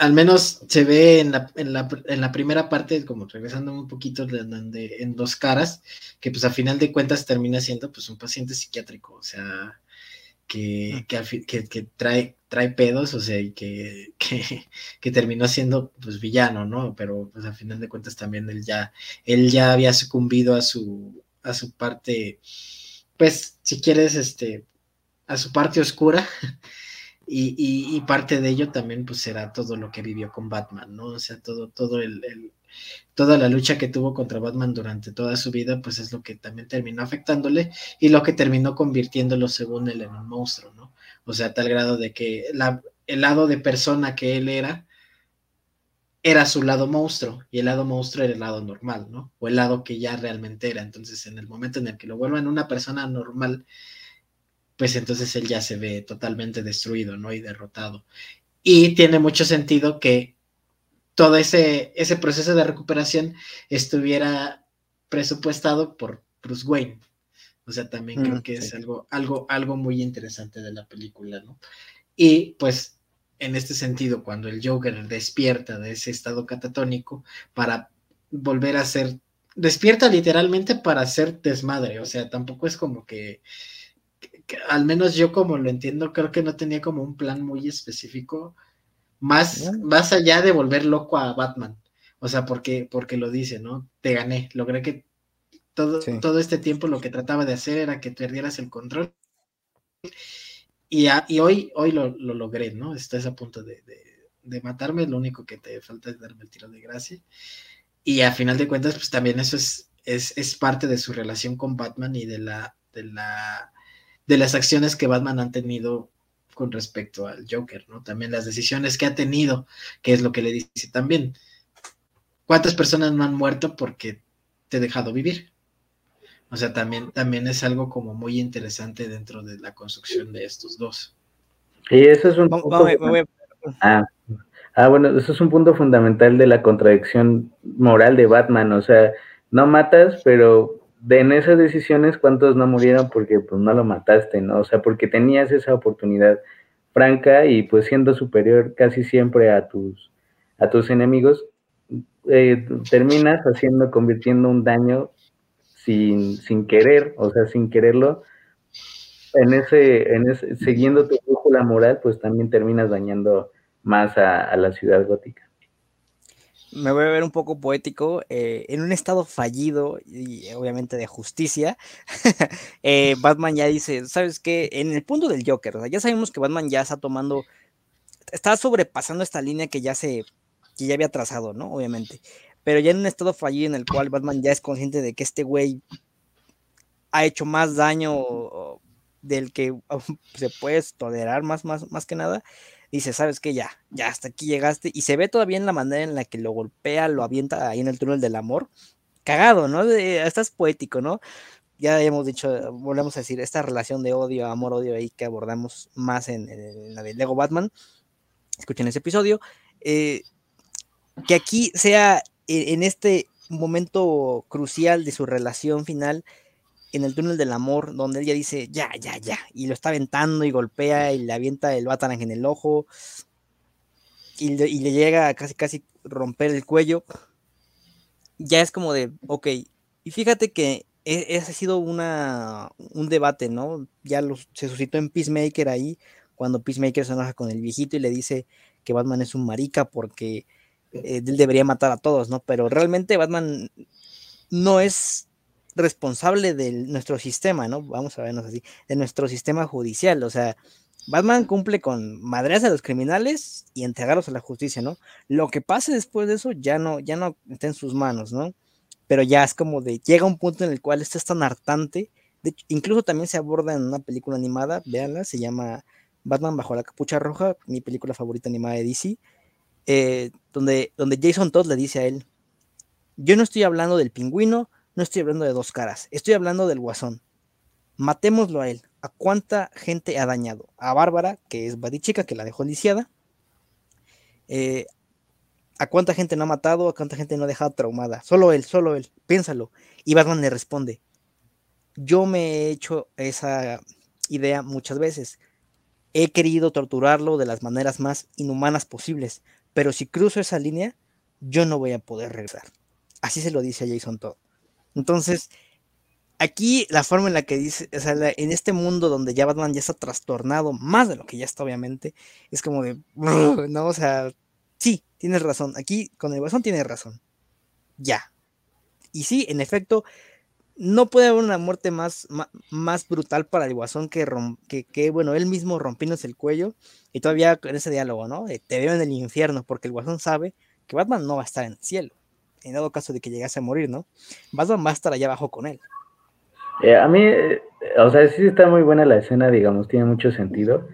al menos se ve en la, en la, en la primera parte, como regresando un poquito de, en dos caras, que pues a final de cuentas termina siendo pues un paciente psiquiátrico, o sea, que, que, que, trae, trae pedos, o sea, y que, que, terminó siendo pues villano, ¿no? Pero pues a final de cuentas también él ya, él ya había sucumbido a su, a su parte, pues, si quieres, este, a su parte oscura. Y, parte de ello también pues será todo lo que vivió con Batman, ¿no? O sea, todo, todo el, toda la lucha que tuvo contra Batman durante toda su vida, pues es lo que también terminó afectándole y lo que terminó convirtiéndolo según él en un monstruo, ¿no? O sea, tal grado de que la, el lado de persona que él era, era su lado monstruo y el lado monstruo era el lado normal, ¿no? O el lado que ya realmente era. Entonces, en el momento en el que lo vuelvan una persona normal, pues entonces él ya se ve totalmente destruido, ¿no? Y derrotado. Y tiene mucho sentido que todo ese, ese proceso de recuperación estuviera presupuestado por Bruce Wayne. O sea, también creo mm, que es algo, algo, algo muy interesante de la película, ¿no? Y pues en este sentido, cuando el Joker despierta de ese estado catatónico para volver a ser, despierta literalmente para ser desmadre, o sea, tampoco es como que al menos yo como lo entiendo, creo que no tenía como un plan muy específico, más, más allá de volver loco a Batman. O sea, porque, porque lo dice, ¿no? Te gané, logré que todo, todo este tiempo lo que trataba de hacer era que perdieras el control. Y, y hoy, hoy lo, logré, ¿no? Estás a punto de, de, matarme, lo único que te falta es darme el tiro de gracia. Y a final de cuentas, pues también eso es, es, es parte de su relación con Batman y de la, de la de las acciones que Batman han tenido con respecto al Joker, ¿no? También las decisiones que ha tenido, que es lo que le dice también. ¿Cuántas personas no han muerto porque te he dejado vivir? O sea, también, también es algo como muy interesante dentro de la construcción de estos dos. Y eso es un punto... ah, ah, bueno, eso es un punto fundamental de la contradicción moral de Batman. O sea, no matas, pero de en esas decisiones, ¿cuántos no murieron porque pues no lo mataste, ¿no? O sea, porque tenías esa oportunidad franca y pues siendo superior casi siempre a tus, a tus enemigos, eh, terminas haciendo, convirtiendo un daño sin, sin querer, o sea, sin quererlo, en ese, en ese, siguiendo tu brújula moral, pues también terminas dañando más a la ciudad gótica me voy a ver un poco poético, eh, en un estado fallido y obviamente de justicia, eh, Batman ya dice, ¿sabes qué? En el punto del Joker, o sea, ya sabemos que Batman ya está tomando, está sobrepasando esta línea que ya se, que ya había trazado, ¿no? Obviamente, pero ya en un estado fallido en el cual Batman ya es consciente de que este güey ha hecho más daño del que se puede tolerar más, más, más que nada, dice, sabes que ya, ya hasta aquí llegaste, y se ve todavía en la manera en la que lo golpea, lo avienta ahí en el túnel del amor, cagado, ¿no? estás poético, ¿no? Ya hemos dicho, volvemos a decir, esta relación de odio, amor, odio ahí que abordamos más en, la de Lego Batman, escuchen ese episodio, eh, que aquí sea e, en este momento crucial de su relación final en el túnel del amor, donde ella dice, ya, ya, ya, y lo está aventando y golpea y le avienta el Batarang en el ojo y le, llega a casi, casi romper el cuello, ya es como de, ok, y fíjate que e, ese ha sido una, un debate, ¿no? Ya se suscitó en Peacemaker ahí, cuando Peacemaker se enoja con el viejito y le dice que Batman es un marica porque eh, él debería matar a todos, ¿no? Pero realmente Batman no es responsable de nuestro sistema, ¿no? Vamos a vernos así, de nuestro sistema judicial, o sea, Batman cumple con madreas a los criminales y entregarlos a la justicia, ¿no? Lo que pase después de eso ya no, ya no está en sus manos, ¿no? Pero ya es como de, llega un punto en el cual esto es tan hartante, incluso también se aborda en una película animada, véanla, se llama Batman bajo la capucha roja, mi película favorita animada de DC, eh, donde, donde Jason Todd le dice a él, yo no estoy hablando del pingüino, no estoy hablando de dos caras, estoy hablando del guasón. Matémoslo a él. ¿A cuánta gente ha dañado? A Bárbara, que es Badichica, que la dejó lisiada. Eh, ¿A cuánta gente no ha matado? ¿A cuánta gente no ha dejado traumada? Solo él, solo él. Piénsalo. Y Batman le responde, yo me he hecho esa idea muchas veces. He querido torturarlo de las maneras más inhumanas posibles, pero si cruzo esa línea, yo no voy a poder regresar. Así se lo dice a Jason Todd. Entonces, aquí la forma en la que dice, o sea, en este mundo donde ya Batman ya está trastornado, más de lo que ya está, obviamente, es como de, no, o sea, sí, tienes razón. Aquí con el Guasón tienes razón. Ya. Y sí, en efecto, no puede haber una muerte más, más, brutal para el Guasón que, que, que, bueno, él mismo rompiéndose el cuello y todavía en ese diálogo, ¿no? te veo en el infierno, porque el Guasón sabe que Batman no va a estar en el cielo en dado caso de que llegase a morir, ¿no? Batman va a estar allá abajo con él. Eh, a mí, eh, o sea, sí está muy buena la escena, digamos, tiene mucho sentido,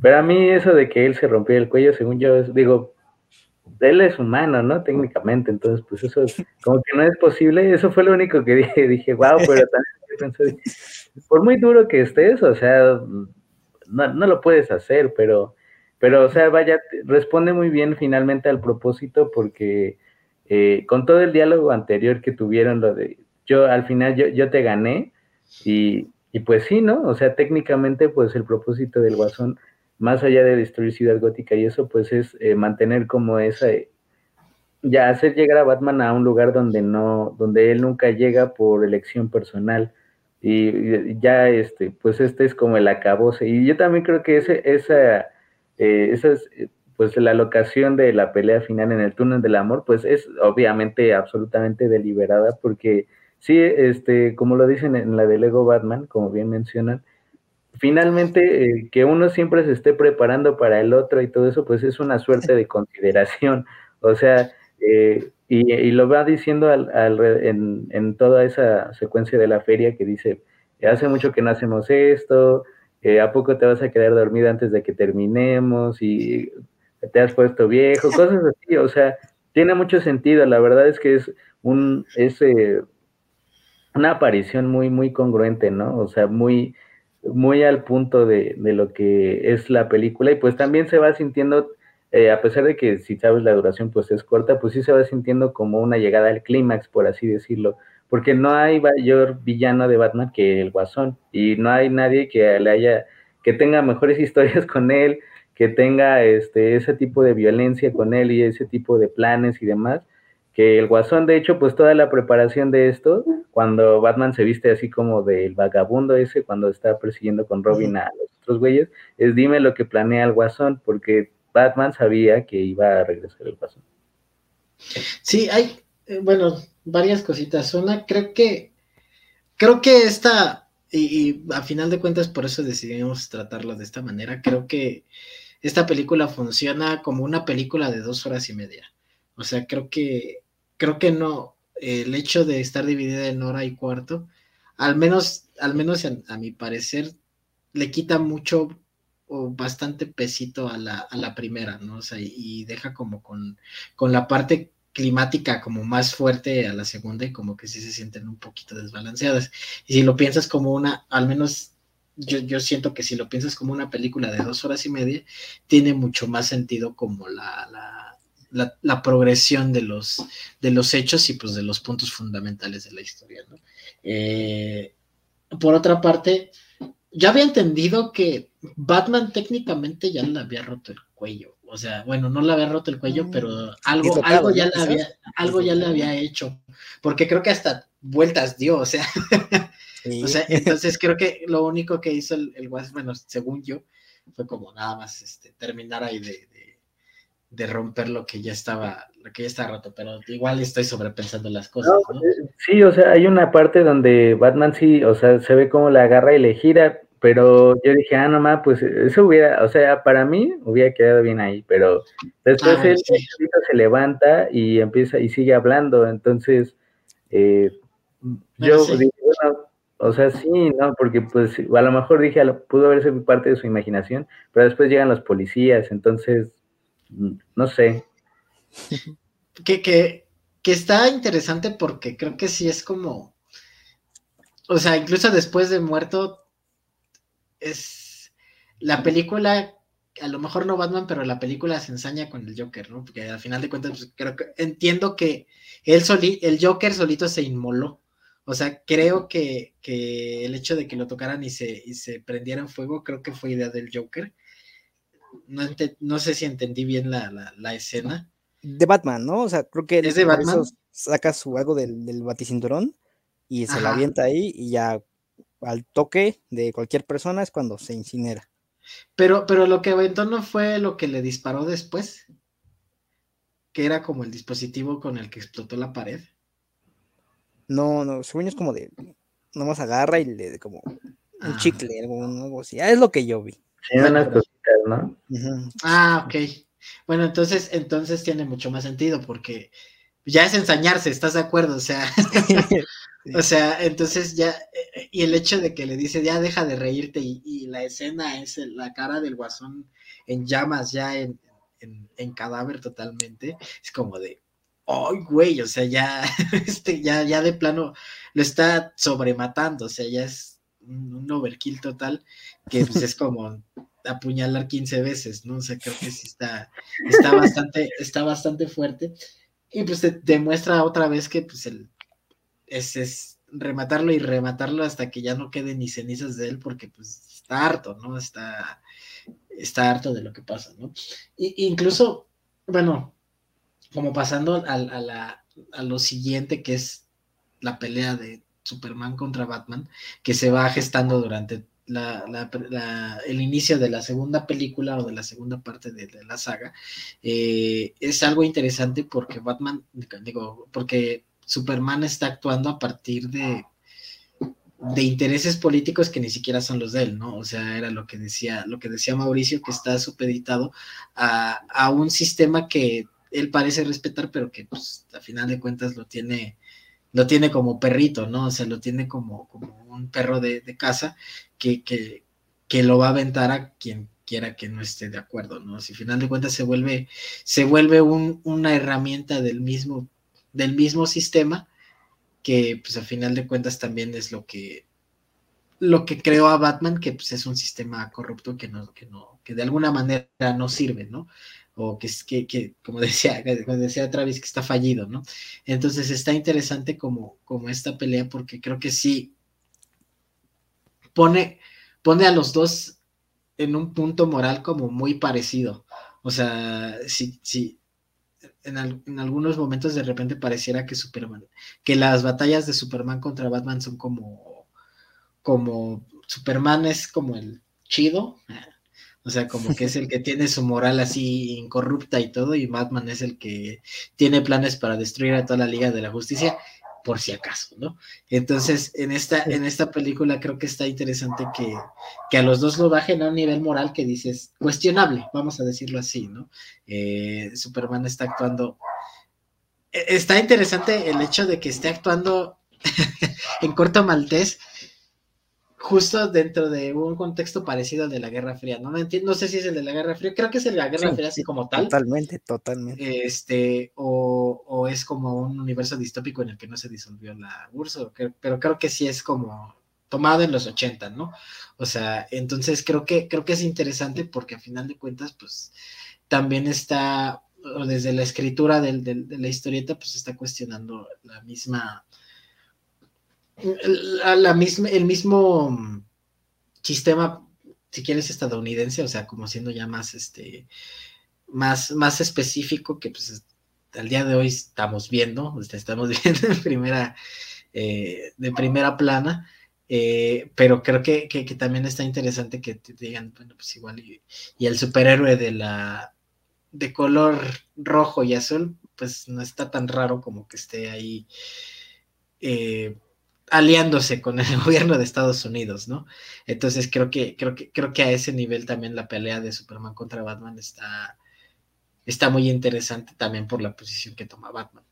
pero a mí eso de que él se rompió el cuello, según yo, digo, él es humano, ¿no? Técnicamente, entonces, pues eso como que no es posible, eso fue lo único que dije, dije, wow, pero también pensé, por muy duro que estés, o sea, no, no lo puedes hacer, pero, pero, o sea, vaya, responde muy bien finalmente al propósito porque eh, con todo el diálogo anterior que tuvieron, lo de yo al final yo, yo te gané y, y, pues sí, ¿no? O sea, técnicamente pues el propósito del guasón, más allá de destruir Ciudad Gótica y eso, pues es eh, mantener como esa, ya hacer llegar a Batman a un lugar donde no, donde él nunca llega por elección personal. Y, ya este, pues este es como el acabose. Y yo también creo que ese, esa, eh, esas pues la locación de la pelea final en el túnel del amor, pues es obviamente absolutamente deliberada, porque sí, este, como lo dicen en la de Lego Batman, como bien mencionan, finalmente eh, que uno siempre se esté preparando para el otro y todo eso, pues es una suerte de consideración. O sea, eh, y, lo va diciendo en, en, toda esa secuencia de la feria que dice, hace mucho que no hacemos esto, eh, ¿a poco te vas a quedar dormida antes de que terminemos? Y te has puesto viejo, cosas así, o sea, tiene mucho sentido, la verdad es que es un, es eh, una aparición muy, muy congruente, ¿no? O sea, muy, muy al punto de, de lo que es la película y pues también se va sintiendo, eh, a pesar de que si sabes la duración pues es corta, pues sí se va sintiendo como una llegada al clímax, por así decirlo, porque no hay mayor villano de Batman que el Guasón y no hay nadie que le haya, que tenga mejores historias con él, que tenga este, ese tipo de violencia con él y ese tipo de planes y demás, que el Guasón, de hecho, pues toda la preparación de esto, cuando Batman se viste así como del vagabundo ese, cuando está persiguiendo con Robin a los otros güeyes, es dime lo que planea el Guasón, porque Batman sabía que iba a regresar el Guasón. Sí, hay, eh, bueno, varias cositas. Una, creo que, creo que esta, y, y, a final de cuentas por eso decidimos tratarlo de esta manera, creo que esta película funciona como una película de dos horas y media. O sea, creo que, creo que no, el hecho de estar dividida en hora y cuarto, al menos, al menos a, mi parecer, le quita mucho o bastante pesito a la, a la primera, ¿no? O sea, y, deja como con, con la parte climática como más fuerte a la segunda y como que sí se sienten un poquito desbalanceadas. Y si lo piensas como una, al menos yo, siento que si lo piensas como una película de dos horas y media, tiene mucho más sentido como la, la, progresión de los, de los hechos y pues de los puntos fundamentales de la historia, ¿no? Eh, por otra parte, ya había entendido que Batman técnicamente ya le había roto el cuello. O sea, bueno, no le había roto el cuello, mm. pero algo, algo ya le había, algo ya le había hecho. Porque creo que hasta vueltas dio, o sea. o sea, entonces creo que lo único que hizo el, el bueno, según yo, fue como nada más este, terminar ahí de, de, romper lo que ya estaba, lo que ya estaba roto, pero igual estoy sobrepensando las cosas. Eh, sí, o sea, hay una parte donde Batman sí, o sea, se ve como la agarra y le gira, pero yo dije, ah, no más, pues eso hubiera, o sea, para mí hubiera quedado bien ahí, pero después ah, él se levanta y empieza y sigue hablando, entonces eh, yo dije, bueno, o sea, sí, no, porque pues a lo mejor dije, pudo haber sido parte de su imaginación, pero después llegan los policías, entonces, mm, no sé. Que, que, que está interesante porque creo que sí es como, o sea, incluso después de muerto, es la película, a lo mejor no Batman, pero la película se ensaña con el Joker, ¿no? Porque al final de cuentas, pues, creo que entiendo que él el Joker solito se inmoló o sea, creo que, el hecho de que lo tocaran y se, y se prendiera en fuego, creo que fue idea del Joker. No, sé si entendí bien la, escena. De Batman, ¿no? O sea, creo que ¿Es de Batman? saca su algo del, del baticinturón y se la avienta ahí y ya al toque de cualquier persona es cuando se incinera. Pero, pero lo que aventó no fue lo que le disparó después, que era como el dispositivo con el que explotó la pared. No, no, sueño es como de, nomás agarra y le como un ah. chicle, algo, algo así. Ah, es lo que yo vi. Sí, unas cositas, ¿no? Ah, ok. Bueno, entonces, entonces tiene mucho más sentido porque ya es ensañarse, ¿estás de acuerdo? O sea, o sea, entonces ya, eh, y el hecho de que le dice, ya deja de reírte y, la escena es la cara del guasón en llamas, ya en, en cadáver totalmente, es como de, ay, güey, o sea, ya, este, ya, ya de plano lo está sobrematando, o sea, ya es un, overkill total, que pues es como apuñalar 15 veces, ¿no? O sea, creo que sí está, está bastante, está bastante fuerte. Y pues te demuestra otra vez que pues el, es, es rematarlo y rematarlo hasta que ya no quede ni cenizas de él, porque pues está harto, ¿no? Está, está harto de lo que pasa, ¿no? Y, incluso, bueno, como pasando a, lo siguiente, que es la pelea de Superman contra Batman, que se va gestando durante el inicio de la segunda película o de la segunda parte de, la saga, eh, es algo interesante porque Batman, digo, porque Superman está actuando a partir de, de intereses políticos que ni siquiera son los de él, ¿no? O sea, era lo que decía, lo que decía Mauricio, que está supeditado a, a un sistema que él parece respetar, pero que pues a final de cuentas lo tiene, lo tiene como perrito, ¿no? O sea, lo tiene como, como un perro de, casa que, que, que, lo va a aventar a quien quiera que no esté de acuerdo, ¿no? Si final de cuentas se vuelve, se vuelve un, una herramienta del mismo, del mismo sistema, que pues a final de cuentas también es lo que lo que creó a Batman, que pues es un sistema corrupto que no, que no, que de alguna manera no sirve, ¿no? O que, que, que como decía, como decía Travis, que está fallido, ¿no? Entonces está interesante como, como esta pelea porque creo que sí pone, pone a los dos en un punto moral como muy parecido. O sea, si, si en, en, algunos momentos de repente pareciera que Superman, que las batallas de Superman contra Batman son como, como Superman es como el chido, o sea, como que es el que tiene su moral así incorrupta y todo, y Batman es el que tiene planes para destruir a toda la Liga de la Justicia, por si acaso, ¿no? Entonces, en esta, en esta película creo que está interesante que, que a los dos lo bajen a un nivel moral que dices cuestionable, vamos a decirlo así, ¿no? Eh, Superman está actuando. E, está interesante el hecho de que esté actuando en corto maltés justo dentro de un contexto parecido al de la Guerra Fría. No, entiendo, no sé si es el de la Guerra Fría, creo que es el de la Guerra Fría así como tal. Totalmente, totalmente. Este, o, o, es como un universo distópico en el que no se disolvió la URSS, pero creo que sí es como tomado en los 80, ¿no? O sea, entonces creo que, creo que es interesante porque a final de cuentas, pues, también está o desde la escritura del, de la historieta, pues está cuestionando la misma, la, misma, el mismo sistema, si quieres, estadounidense, o sea, como siendo ya más, este, más, más específico que pues al día de hoy estamos viendo, estamos viendo en primera, eh, de primera plana, eh, pero creo que, también está interesante que te digan, bueno, pues igual, y, el superhéroe de la de color rojo y azul, pues no está tan raro como que esté ahí eh, aliándose con el gobierno de Estados Unidos, ¿no? Entonces creo que, creo que, creo que a ese nivel también la pelea de Superman contra Batman está, está muy interesante también por la posición que toma Batman.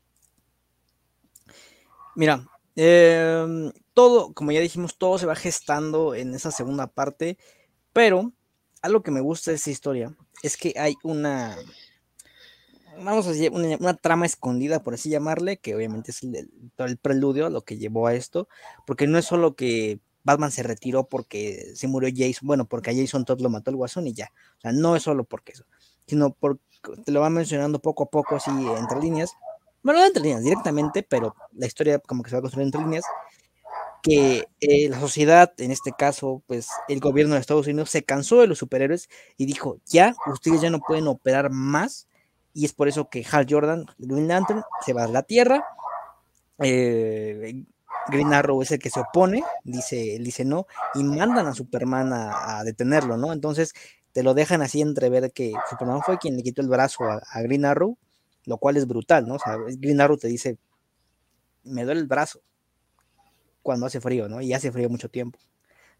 Mira, em, todo, como ya dijimos, todo se va gestando en esa segunda parte, pero algo que me gusta de esa historia es que hay una, vamos a decir, una, trama escondida, por así llamarle, que obviamente es el, el, preludio a lo que llevó a esto, porque no es solo que Batman se retiró porque se murió Jason, bueno, porque a Jason Todd lo mató el guasón y ya, o sea, no es solo porque eso, sino porque te lo va mencionando poco a poco, así entre líneas, bueno, no entre líneas directamente, pero la historia como que se va construyendo entre líneas, que eh, la sociedad, en este caso, pues el gobierno de Estados Unidos se cansó de los superhéroes y dijo, ya, ustedes ya no pueden operar más, y es por eso que Hal Jordan, Green Lantern, se va a la Tierra, eh, Green Arrow es el que se opone, dice, dice no, y mandan a Superman a, detenerlo, ¿no? Entonces te lo dejan así entrever que Superman fue quien le quitó el brazo a, a, Green Arrow, lo cual es brutal, ¿no? O sea, Green Arrow te dice, me duele el brazo cuando hace frío, ¿no? Y hace frío mucho tiempo.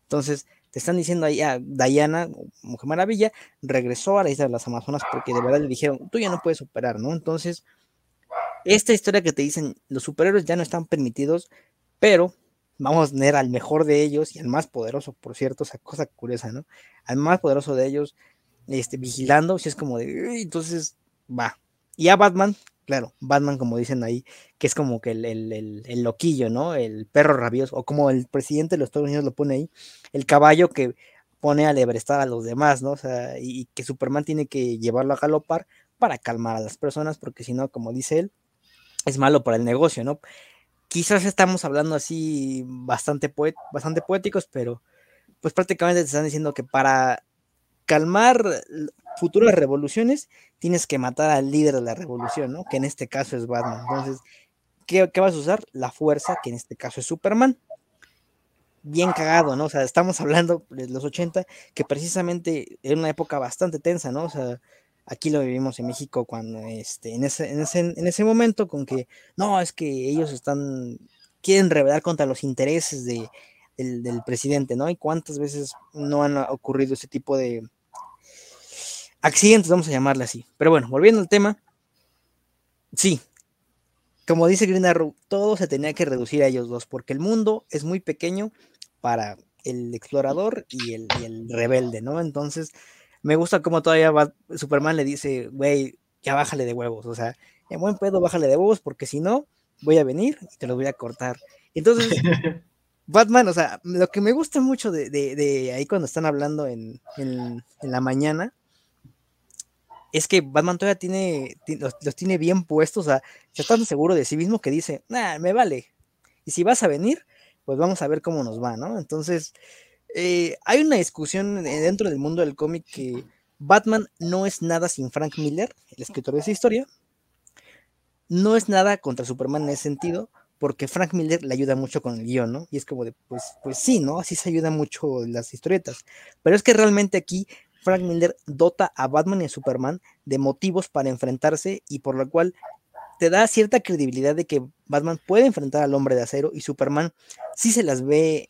Entonces, te están diciendo ahí, a Diana, Mujer Maravilla, regresó a la isla de las Amazonas porque de verdad le dijeron, tú ya no puedes operar, ¿no? Entonces, esta historia que te dicen, los superhéroes ya no están permitidos, pero vamos a tener al mejor de ellos y al más poderoso, por cierto, esa cosa curiosa, ¿no? Al más poderoso de ellos, este, vigilando, si es como de, entonces, va. Y a Batman, claro, Batman, como dicen ahí, que es como que el, loquillo, ¿no? El perro rabioso, o como el presidente de los Estados Unidos lo pone ahí, el caballo que pone a lebrestar a los demás, ¿no? O sea, y, que Superman tiene que llevarlo a galopar para calmar a las personas, porque si no, como dice él, es malo para el negocio, ¿no? Quizás estamos hablando así bastante, bastante poéticos, pero pues prácticamente te están diciendo que para calmar futuras revoluciones, tienes que matar al líder de la revolución, ¿no? Que en este caso es Batman. Entonces, ¿qué, vas a usar? La fuerza, que en este caso es Superman. Bien cagado, ¿no? O sea, estamos hablando de los 80, que precisamente era una época bastante tensa, ¿no? O sea, aquí lo vivimos en México cuando, este, en ese, en ese, en ese momento, con que, no, es que ellos están, quieren rebelar contra los intereses de, del, del presidente, ¿no? Y cuántas veces no han ocurrido ese tipo de, accidentes, vamos a llamarle así. Pero bueno, volviendo al tema, sí, como dice Green Arrow, todo se tenía que reducir a ellos dos, porque el mundo es muy pequeño para el explorador y el, rebelde, ¿no? Entonces, me gusta como todavía Superman le dice, güey, ya bájale de huevos, o sea, en buen pedo bájale de huevos, porque si no, voy a venir y te lo voy a cortar. Entonces, Batman, o sea, lo que me gusta mucho de, ahí cuando están hablando en, en, la mañana es que Batman todavía tiene, los, tiene bien puestos, o sea, está tan seguro de sí mismo que dice, nah, me vale. Y si vas a venir, pues vamos a ver cómo nos va, ¿no? Entonces, eh, hay una discusión dentro del mundo del cómic que Batman no es nada sin Frank Miller, el escritor de esa historia. No es nada contra Superman en ese sentido, porque Frank Miller le ayuda mucho con el guion, ¿no? Y es como de, pues, pues sí, ¿no? Así se ayuda mucho las historietas. Pero es que realmente aquí Frank Miller dota a Batman y a Superman de motivos para enfrentarse y por lo cual te da cierta credibilidad de que Batman puede enfrentar al hombre de acero y Superman sí se las ve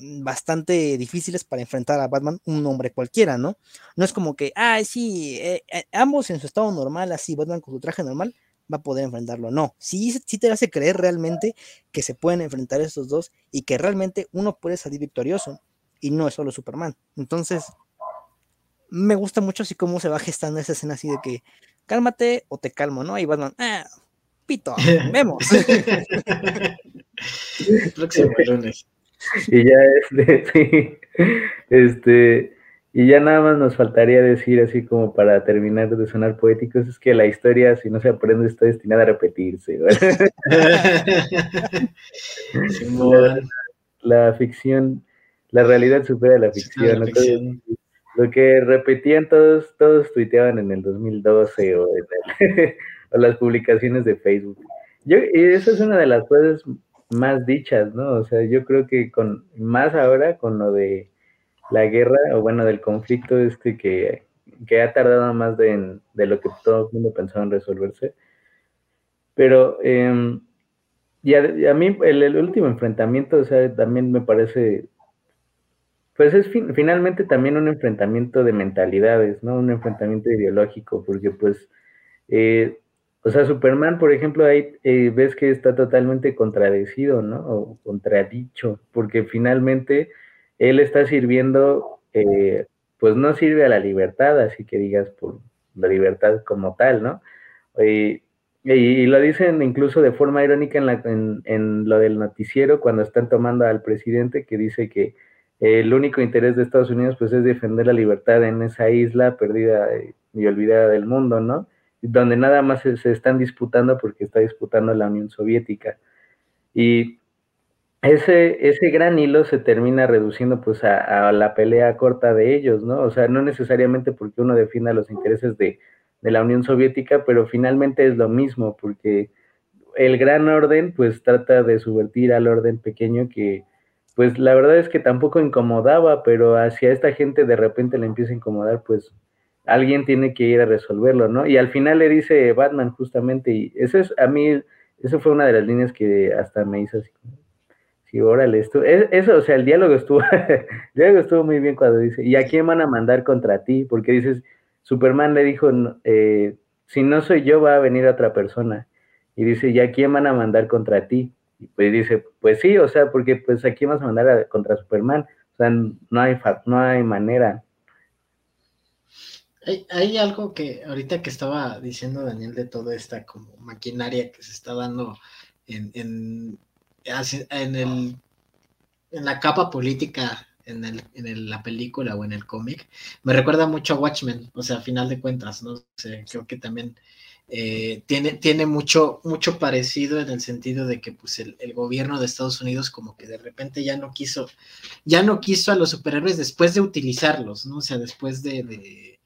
bastante difíciles para enfrentar a Batman, un hombre cualquiera, ¿no? No es como que, ah, sí, eh, eh, ambos en su estado normal, así Batman con su traje normal, va a poder enfrentarlo. No, sí, sí te hace creer realmente que se pueden enfrentar estos dos y que realmente uno puede salir victorioso y no es solo Superman. Entonces, me gusta mucho así cómo se va gestando esa escena así de que cálmate o te calmo, ¿no? Y Batman, ah, pito, vemos. Próximo lunes. Y ya este, este, Y ya nada más nos faltaría decir, así como para terminar de sonar poéticos, es que la historia, si no se aprende, está destinada a repetirse. la, ficción, la realidad supera la ficción. Lo que repetían todos, todos tuiteaban en el 2012 o, o las publicaciones de Facebook. Yo, esa es una de las cosas más dichas, ¿no? O sea, yo creo que con más ahora con lo de la guerra, o bueno, del conflicto este que, que ha tardado más de, lo que todo el mundo pensaba en resolverse. Pero eh, y a, mí el, último enfrentamiento, o sea, también me parece, pues es finalmente también un enfrentamiento de mentalidades, ¿no? Un enfrentamiento ideológico, porque pues, eh, o sea, Superman, por ejemplo, ahí eh, ves que está totalmente contradecido, ¿no? O contradicho, porque finalmente él está sirviendo, eh, pues no sirve a la libertad, así que digas por la libertad como tal, ¿no? Y, lo dicen incluso de forma irónica en, en, lo del noticiero cuando están tomando al presidente que dice que el único interés de Estados Unidos pues es defender la libertad en esa isla perdida y olvidada del mundo, ¿no? Donde nada más se, están disputando porque está disputando la Unión Soviética. Y ese, ese gran hilo se termina reduciendo pues a, la pelea corta de ellos, ¿no? O sea, no necesariamente porque uno defienda los intereses de, la Unión Soviética, pero finalmente es lo mismo, porque el gran orden pues trata de subvertir al orden pequeño que pues la verdad es que tampoco incomodaba, pero hacia esta gente de repente le empieza a incomodar, pues alguien tiene que ir a resolverlo, ¿no? Y al final le dice Batman justamente, y eso es a mí, eso fue una de las líneas que hasta me hizo así, Sí, órale, esto, eso, o sea, el diálogo estuvo, el diálogo estuvo muy bien cuando dice, ¿y a quién van a mandar contra ti? Porque dices, Superman le dijo, eh, si no soy yo, va a venir otra persona. Y dice, ¿y a quién van a mandar contra ti? Y pues dice, pues sí, o sea, porque pues a quién vas a mandar contra Superman. O sea, no hay, no hay manera. Hay, algo que ahorita que estaba diciendo Daniel de toda esta como maquinaria que se está dando en en, el, en la capa política en, el, en la película o en el cómic, me recuerda mucho a Watchmen, o sea, a final de cuentas, ¿no? sé, creo que también eh, tiene, tiene mucho, mucho parecido en el sentido de que pues el, gobierno de Estados Unidos como que de repente ya no quiso, ya no quiso a los superhéroes después de utilizarlos, ¿no? O sea, después de, de,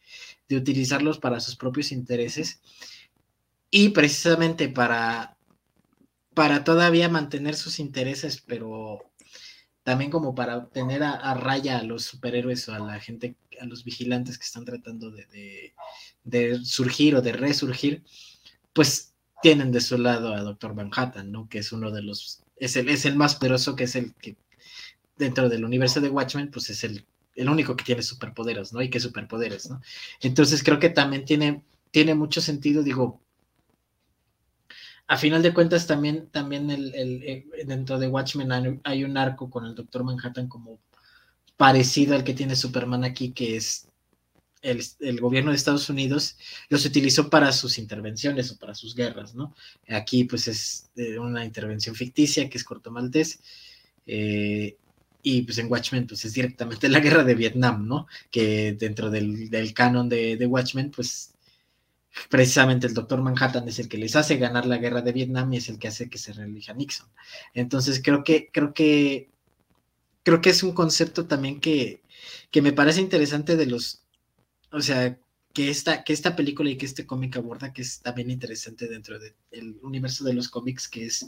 de utilizarlos para sus propios intereses. Y precisamente para para todavía mantener sus intereses, pero también como para tener a, raya a los superhéroes o a la gente, a los vigilantes que están tratando de, surgir o de resurgir, pues tienen de su lado a Doctor Manhattan, ¿no? Que es uno de los, es el, es el más poderoso, que es el que dentro del universo de Watchmen, pues es el, el único que tiene superpoderes, ¿no? Y que superpoderes, ¿no? Entonces creo que también tiene, tiene mucho sentido, digo, a final de cuentas también, también el, eh, dentro de Watchmen hay, un arco con el Doctor Manhattan como parecido al que tiene Superman aquí, que es el, gobierno de Estados Unidos los utilizó para sus intervenciones o para sus guerras, ¿no? Aquí pues es eh, una intervención ficticia que es Corto Maltés. Eh, y pues en Watchmen pues es directamente la guerra de Vietnam, ¿no? Que dentro del, canon de, Watchmen pues precisamente el doctor Manhattan es el que les hace ganar la guerra de Vietnam y es el que hace que se reelija Nixon. Entonces creo que, creo que, creo que es un concepto también que me parece interesante de los, o sea, que esta, que esta película y que este cómic aborda, que es también interesante dentro del universo de los cómics, que es,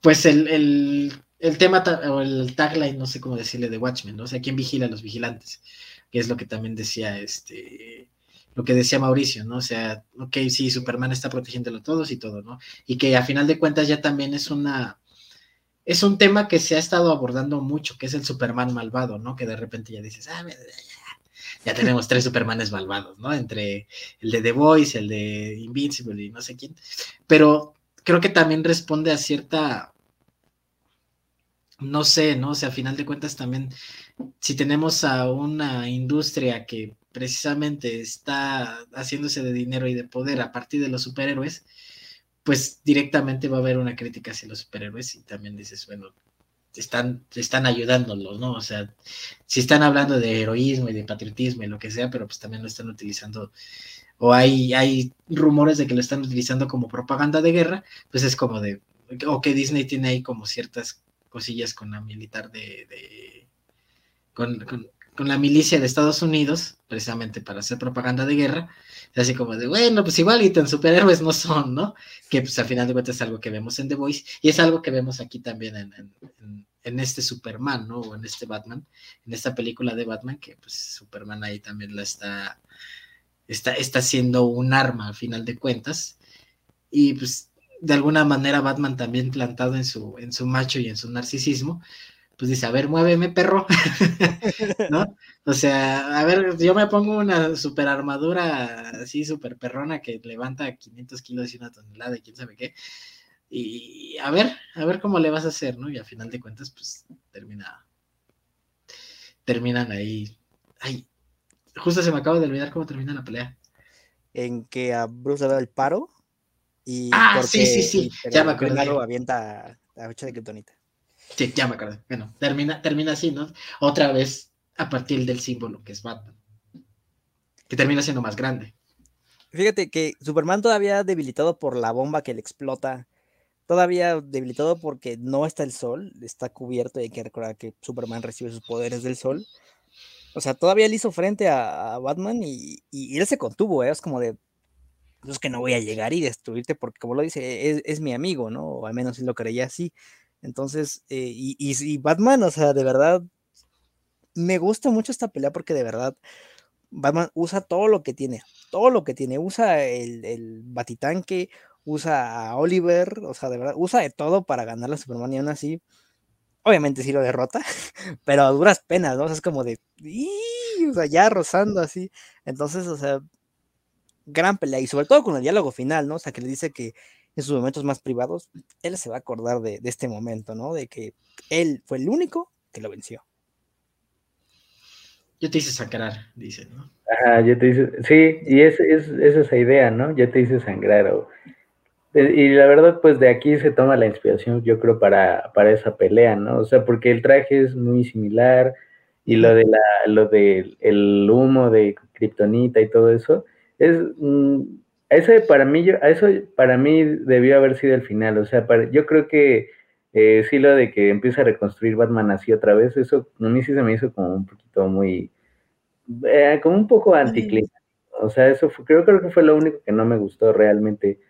pues el, el, el tema o el tagline, no sé cómo decirle, de Watchmen, ¿no? O sea, ¿quién vigila a los vigilantes? Que es lo que también decía este lo que decía Mauricio, ¿no? O sea, ok, sí, Superman está protegiéndolo a todos y todo, ¿no? Y que a final de cuentas ya también es una, es un tema que se ha estado abordando mucho, que es el Superman malvado, ¿no? Que de repente ya dices, ah, ya, ya tenemos tres Supermanes malvados, ¿no? Entre el de The Voice, el de Invincible y no sé quién. Pero creo que también responde a cierta, no sé, ¿no? O sea, a final de cuentas también, si tenemos a una industria que precisamente está haciéndose de dinero y de poder a partir de los superhéroes, pues directamente va a haber una crítica hacia los superhéroes y también dices, bueno, están, están ayudándolos, ¿no? O sea, si están hablando de heroísmo y de patriotismo y lo que sea, pero pues también lo están utilizando, o hay, hay rumores de que lo están utilizando como propaganda de guerra, pues es como de, o que Disney tiene ahí como ciertas cosillas con la militar de, con, con, la milicia de Estados Unidos, precisamente para hacer propaganda de guerra, así como de, bueno, pues igual y tan superhéroes no son, ¿no? Que pues al final de cuentas es algo que vemos en The Voice y es algo que vemos aquí también en, en, este Superman, ¿no? O en este Batman, en esta película de Batman, que pues Superman ahí también la está, está, está siendo un arma al final de cuentas. Y pues de alguna manera Batman también plantado en su, en su macho y en su narcisismo, pues dice, a ver, muéveme, perro, ¿no? O sea, a ver, yo me pongo una super armadura así, super perrona que levanta 500 kilos y una tonelada y quién sabe qué. Y a ver, a ver cómo le vas a hacer, ¿no? Y a final de cuentas, pues termina, terminan ahí. Ay, justo se me acaba de olvidar cómo termina la pelea. En que a Bruce le da el paro y ah, sí, sí, sí, ya me acordé. avienta la fecha de criptonita. Ya me acuerdo. Bueno, termina, termina así, ¿no? Otra vez a partir del símbolo que es Batman. Que termina siendo más grande. Fíjate que Superman todavía debilitado por la bomba que le explota, todavía debilitado porque no está el sol, está cubierto y hay que recordar que Superman recibe sus poderes del sol. O sea, todavía él hizo frente a, Batman y, él se contuvo, ¿eh? es como de, es que no voy a llegar y destruirte porque como lo dice, es, es mi amigo, ¿no? O al menos él lo creía así. Entonces, eh, y, y, Batman, o sea, de verdad, me gusta mucho esta pelea porque de verdad, Batman usa todo lo que tiene, todo lo que tiene, usa el, el batitanque, usa a Oliver, o sea, de verdad, usa de todo para ganar a Superman y aún así, obviamente sí lo derrota, pero a duras penas, ¿no? O sea, es como de, o sea, ya rozando así. Entonces, o sea, gran pelea y sobre todo con el diálogo final, ¿no? O sea, que le dice que en sus momentos más privados, él se va a acordar de, este momento, ¿no? De que él fue el único que lo venció. Yo te hice sangrar, dice, ¿no? Ajá, yo te hice, sí, y es, es, esa idea, ¿no? Yo te hice sangrar. y la verdad, pues de aquí se toma la inspiración, yo creo, para, para esa pelea, ¿no? O sea, porque el traje es muy similar y lo de la, lo del el humo de Kryptonita y todo eso, es, eso para mí, eso para mí debió haber sido el final. O sea, yo creo que eh, sí lo de que empieza a reconstruir Batman así otra vez, eso a mí sí se me hizo como un poquito muy, eh, como un poco anticlimático. O sea, eso fue, creo, que fue lo único que no me gustó realmente.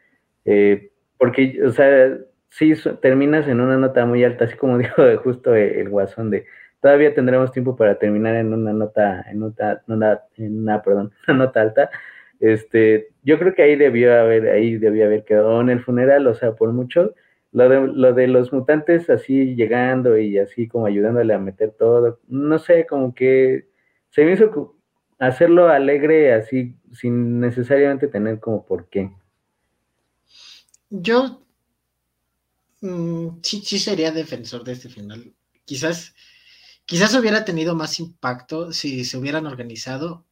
Eh, porque, o sea, sí terminas en una nota muy alta, así como dijo justo el, guasón de todavía tendremos tiempo para terminar en una nota, en una, en una, perdón, una nota alta. Este, yo creo que ahí debió haber, ahí debió haber quedado en el funeral, o sea, por mucho, lo de, lo de los mutantes así llegando y así como ayudándole a meter todo, no sé, como que se me hizo hacerlo alegre así, sin necesariamente tener como por qué. Yo mm, sí, sí sería defensor de este final. Quizás, quizás hubiera tenido más impacto si se hubieran organizado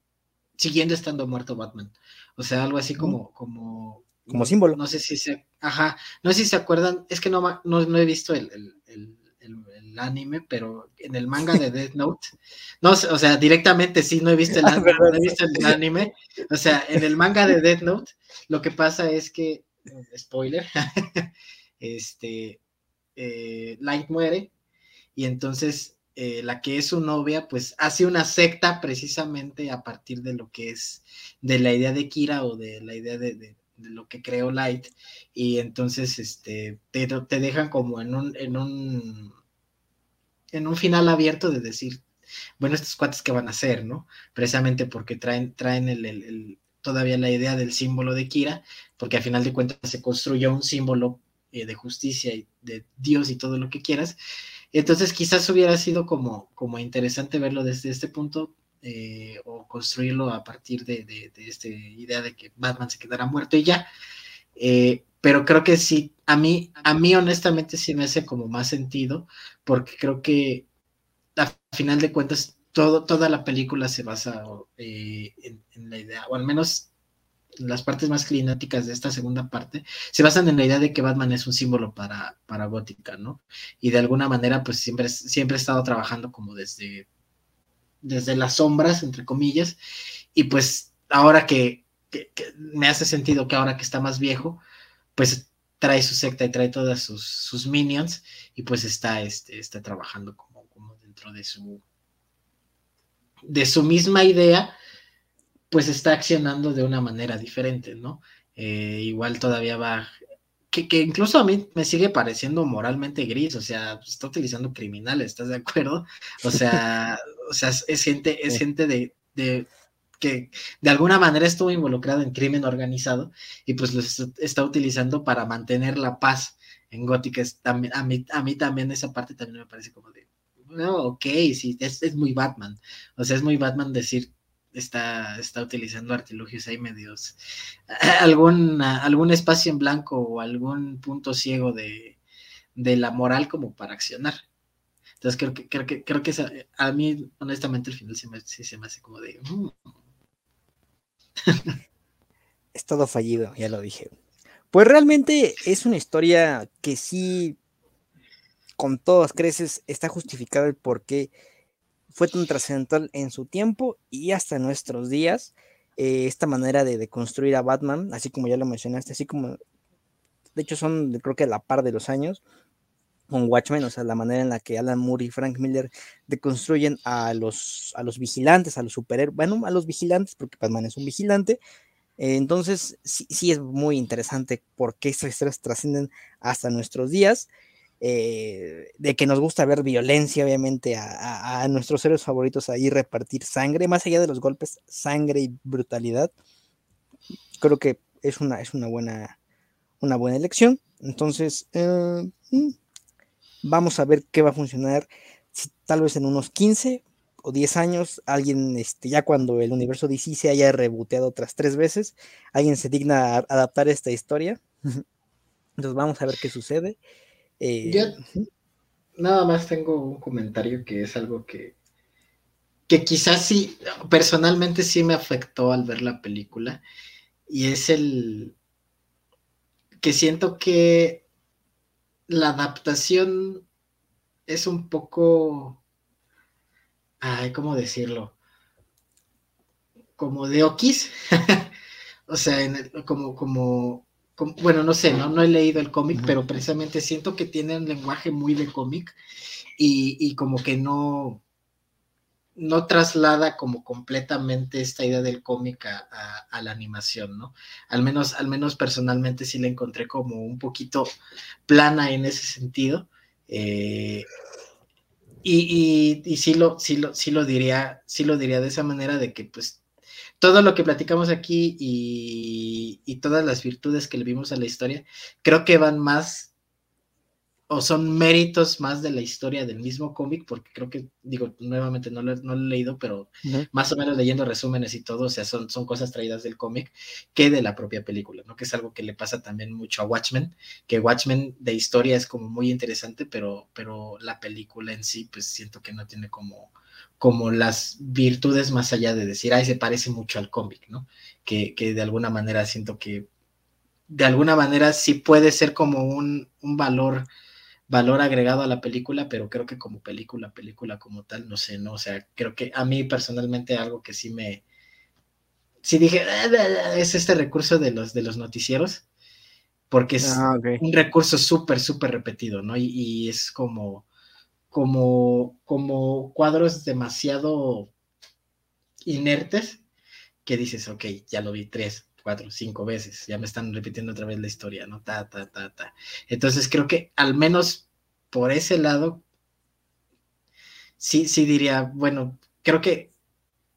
siguiendo estando muerto Batman. O sea, algo así como, como, como símbolo. No sé si se, ajá, no sé si se acuerdan, es que no, no, he visto el, anime, pero en el manga de Death Note, no, o sea, directamente sí, no he visto el, ah, anime, no he visto el anime, o sea, en el manga de Death Note, lo que pasa es que, spoiler, este, eh, Light muere, y entonces eh, la que es su novia, pues hace una secta precisamente a partir de lo que es, de la idea de Kira o de la idea de, lo que creó Light, y entonces este, te, te, dejan como en un, en un, en un final abierto de decir, bueno, estos cuates que van a hacer, ¿no? Precisamente porque traen, traen el, todavía la idea del símbolo de Kira, porque al final de cuentas se construyó un símbolo eh, de justicia y de Dios y todo lo que quieras, entonces quizás hubiera sido como, como interesante verlo desde este punto eh, o construirlo a partir de, de, esta idea de que Batman se quedara muerto y ya. Eh, pero creo que sí, a mí, a mí honestamente sí me hace como más sentido, porque creo que a final de cuentas todo, toda la película se basa eh, en, la idea, o al menos las partes más climáticas de esta segunda parte, se basan en la idea de que Batman es un símbolo para, para Gótica, ¿no? Y de alguna manera, pues siempre, siempre ha estado trabajando como desde, desde las sombras, entre comillas, y pues ahora que, me hace sentido que ahora que está más viejo, pues trae su secta y trae todas sus, sus minions y pues está, este, está trabajando como, como dentro de su, de su misma idea, pues está accionando de una manera diferente, ¿no? Eh, igual todavía va, que, incluso a mí me sigue pareciendo moralmente gris, o sea, está utilizando criminales, ¿estás de acuerdo? O sea, o sea es gente, es gente de, de, que de alguna manera estuvo involucrado en crimen organizado y pues lo está utilizando para mantener la paz en Gótica. A mí, a mí también esa parte también me parece como de, no, ok, sí, es, es muy Batman. O sea, es muy Batman decir está, está utilizando artilugios ahí medios, algún, algún espacio en blanco o algún punto ciego de, la moral como para accionar. Entonces creo que, creo que, creo que a mí, honestamente, el final sí, se me hace como de... Mm". es todo fallido, ya lo dije. Pues realmente es una historia que sí, con todas creces, está justificado el por qué fue tan trascendental en su tiempo y hasta nuestros días. Eh, esta manera de, construir a Batman, así como ya lo mencionaste, así como, de hecho son creo que a la par de los años, con Watchmen, o sea, la manera en la que Alan Moore y Frank Miller deconstruyen a los, a los vigilantes, a los superhéroes, bueno, a los vigilantes, porque Batman es un vigilante. Eh, entonces, sí, sí, es muy interesante por qué estas historias trascienden hasta nuestros días. Eh, de que nos gusta ver violencia, obviamente, a, nuestros héroes favoritos ahí repartir sangre, más allá de los golpes, sangre y brutalidad. Creo que es una, es una, buena, una buena elección. Entonces, eh, mm, vamos a ver qué va a funcionar. Si, tal vez en unos 15 o 10 años, alguien, este, ya cuando el universo DC se haya reboteado otras tres veces, alguien se digna a adaptar esta historia. Entonces vamos a ver qué sucede. Yo eh, nada más tengo un comentario que es algo que, que quizás sí, personalmente sí me afectó al ver la película, y es el que siento que la adaptación es un poco, ay, ¿cómo decirlo? Como de Okis, o sea, como, como bueno, no sé, no, no he leído el cómic, pero precisamente siento que tiene un lenguaje muy de cómic y, como que no, no traslada como completamente esta idea del cómic a, la animación, ¿no? Al menos, al menos personalmente sí la encontré como un poquito plana en ese sentido. Eh, y, y, sí lo, sí lo, sí lo diría, sí lo diría de esa manera de que pues todo lo que platicamos aquí y, todas las virtudes que le vimos a la historia, creo que van más o son méritos más de la historia del mismo cómic, porque creo que, digo, nuevamente no lo, he leído, pero más o menos leyendo resúmenes y todo, o sea, son, son cosas traídas del cómic que de la propia película, ¿no? Que es algo que le pasa también mucho a Watchmen, que Watchmen de historia es como muy interesante, pero, pero la película en sí, pues siento que no tiene como como las virtudes más allá de decir, ay, se parece mucho al cómic, ¿no? Que, de alguna manera siento que de alguna manera sí puede ser como un, valor, valor agregado a la película, pero creo que como película, película como tal, no sé, ¿no? O sea, creo que a mí personalmente algo que sí me, sí dije, ah, es este recurso de los, de los noticieros, porque es ah, un recurso súper, súper repetido, ¿no? y, es como, como, como cuadros demasiado inertes que dices, ok, ya lo vi tres, cuatro, cinco veces, ya me están repitiendo otra vez la historia, ¿no? Ta, ta, ta, ta. Entonces creo que al menos por ese lado, sí, sí diría, bueno, creo que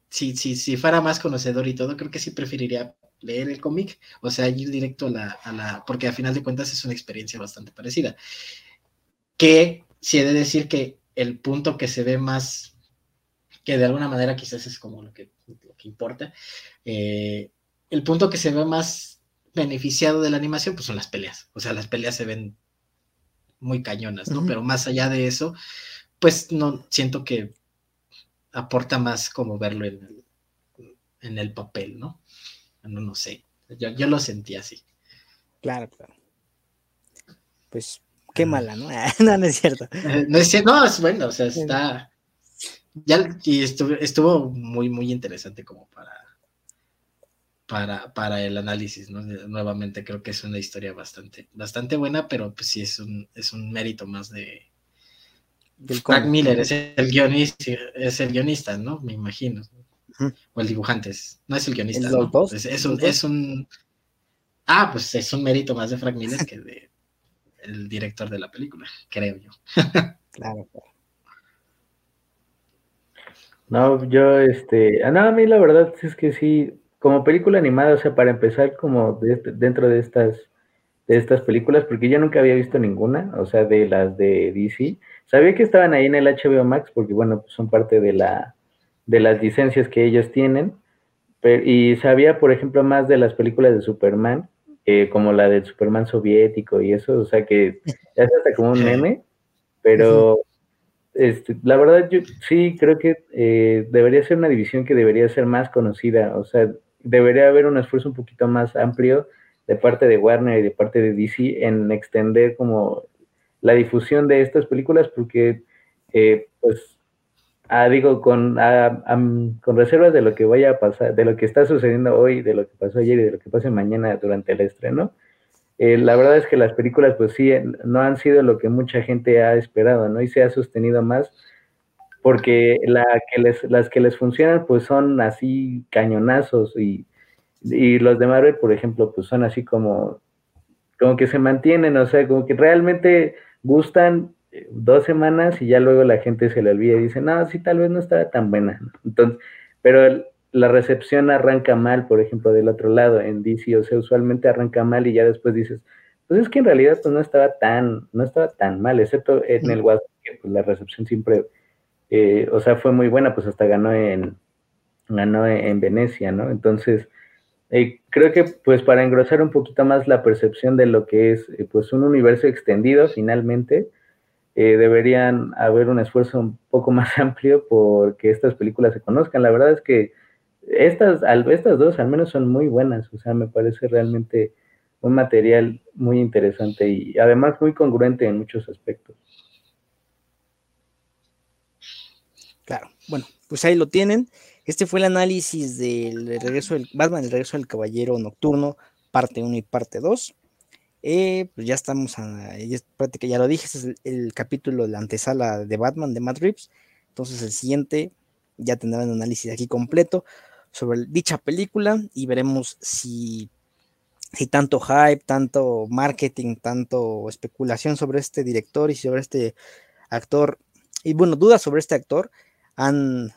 si, si, si fuera más conocedor y todo, creo que sí preferiría leer el cómic, o sea, ir directo a la, a la, porque a final de cuentas es una experiencia bastante parecida. Que si he de decir que el punto que se ve más, que de alguna manera quizás es como lo que, importa, eh, el punto que se ve más beneficiado de la animación, pues son las peleas. O sea, las peleas se ven muy cañonas, ¿no? Pero más allá de eso, pues no siento que aporta más como verlo en el, en el papel, ¿no? No, no sé. Yo, yo lo sentí así. Claro, claro. Pues qué mala, ¿no? no, no es cierto. Eh, no es cierto, no, es bueno, o sea, está. Ya, y estuvo, estuvo muy, muy interesante como para, para, para el análisis, ¿no? Nuevamente creo que es una historia bastante, bastante buena, pero pues sí es un, es un mérito más de. Frank Miller es el guionista, es el guionista, ¿no? Me imagino. O el dibujante, no es el guionista. Es, un, es un. Ah, pues es un mérito más de Frank Miller que de el director de la película, creo yo. claro, No, yo, este, ah, no, a mí la verdad es que sí, como película animada, o sea, para empezar como dentro de estas, de estas películas, porque yo nunca había visto ninguna, o sea, de las de DC. Sabía que estaban ahí en el HBO Max, porque bueno, pues son parte de la, de las licencias que ellos tienen, y sabía, por ejemplo, más de las películas de Superman, como la del Superman soviético y eso, o sea que ya es hasta como un meme, pero este, la verdad yo sí creo que eh, debería ser una división que debería ser más conocida, o sea, debería haber un esfuerzo un poquito más amplio de parte de Warner y de parte de DC en extender como la difusión de estas películas porque eh, pues Ah, digo, con, con reservas de lo que vaya a pasar, de lo que está sucediendo hoy, de lo que pasó ayer y de lo que pase mañana durante el estreno. Eh, la verdad es que las películas, pues sí, no han sido lo que mucha gente ha esperado, ¿no? Y se ha sostenido más porque la que les, las que les funcionan, pues son así cañonazos y, y los de Marvel, por ejemplo, pues son así como, como que se mantienen, o sea, como que realmente gustan dos semanas y ya luego la gente se le olvida y dice, no, sí, tal vez no estaba tan buena. Entonces, pero la recepción arranca mal, por ejemplo, del otro lado, en DC, o sea, usualmente arranca mal y ya después dices, pues es que en realidad pues no estaba tan, no estaba tan mal, excepto en el WhatsApp, que pues la recepción siempre, eh, o sea, fue muy buena, pues hasta ganó en, ganó en Venecia, ¿no? Entonces, eh, creo que pues para engrosar un poquito más la percepción de lo que es eh, pues un universo extendido finalmente, eh, deberían haber un esfuerzo un poco más amplio porque estas películas se conozcan. La verdad es que estas, estas dos al menos son muy buenas, o sea, me parece realmente un material muy interesante y además muy congruente en muchos aspectos. Claro, bueno, pues ahí lo tienen. Este fue el análisis del regreso del Batman, el regreso del Caballero Nocturno, parte 1 y parte 2. Eh, pues ya estamos, a, ya, ya lo dije, es el, capítulo de la antesala de Batman de Matt Reeves. Entonces el siguiente ya tendrá un análisis aquí completo sobre dicha película y veremos si, si tanto hype, tanto marketing, tanto especulación sobre este director y sobre este actor, y bueno, dudas sobre este actor, han,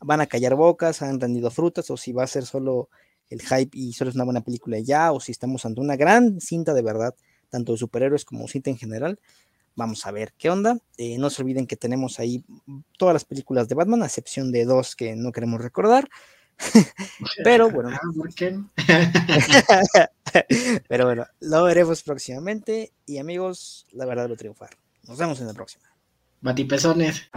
van a callar bocas, han rendido frutas o si va a ser solo el hype y solo es una buena película ya, o si estamos ante una gran cinta de verdad, tanto de superhéroes como cinta en general. Vamos a ver qué onda. Eh, no se olviden que tenemos ahí todas las películas de Batman, a excepción de dos que no queremos recordar. Pero bueno. Pero bueno, lo veremos próximamente. Y amigos, la verdad lo triunfar. Nos vemos en la próxima. Matipezones.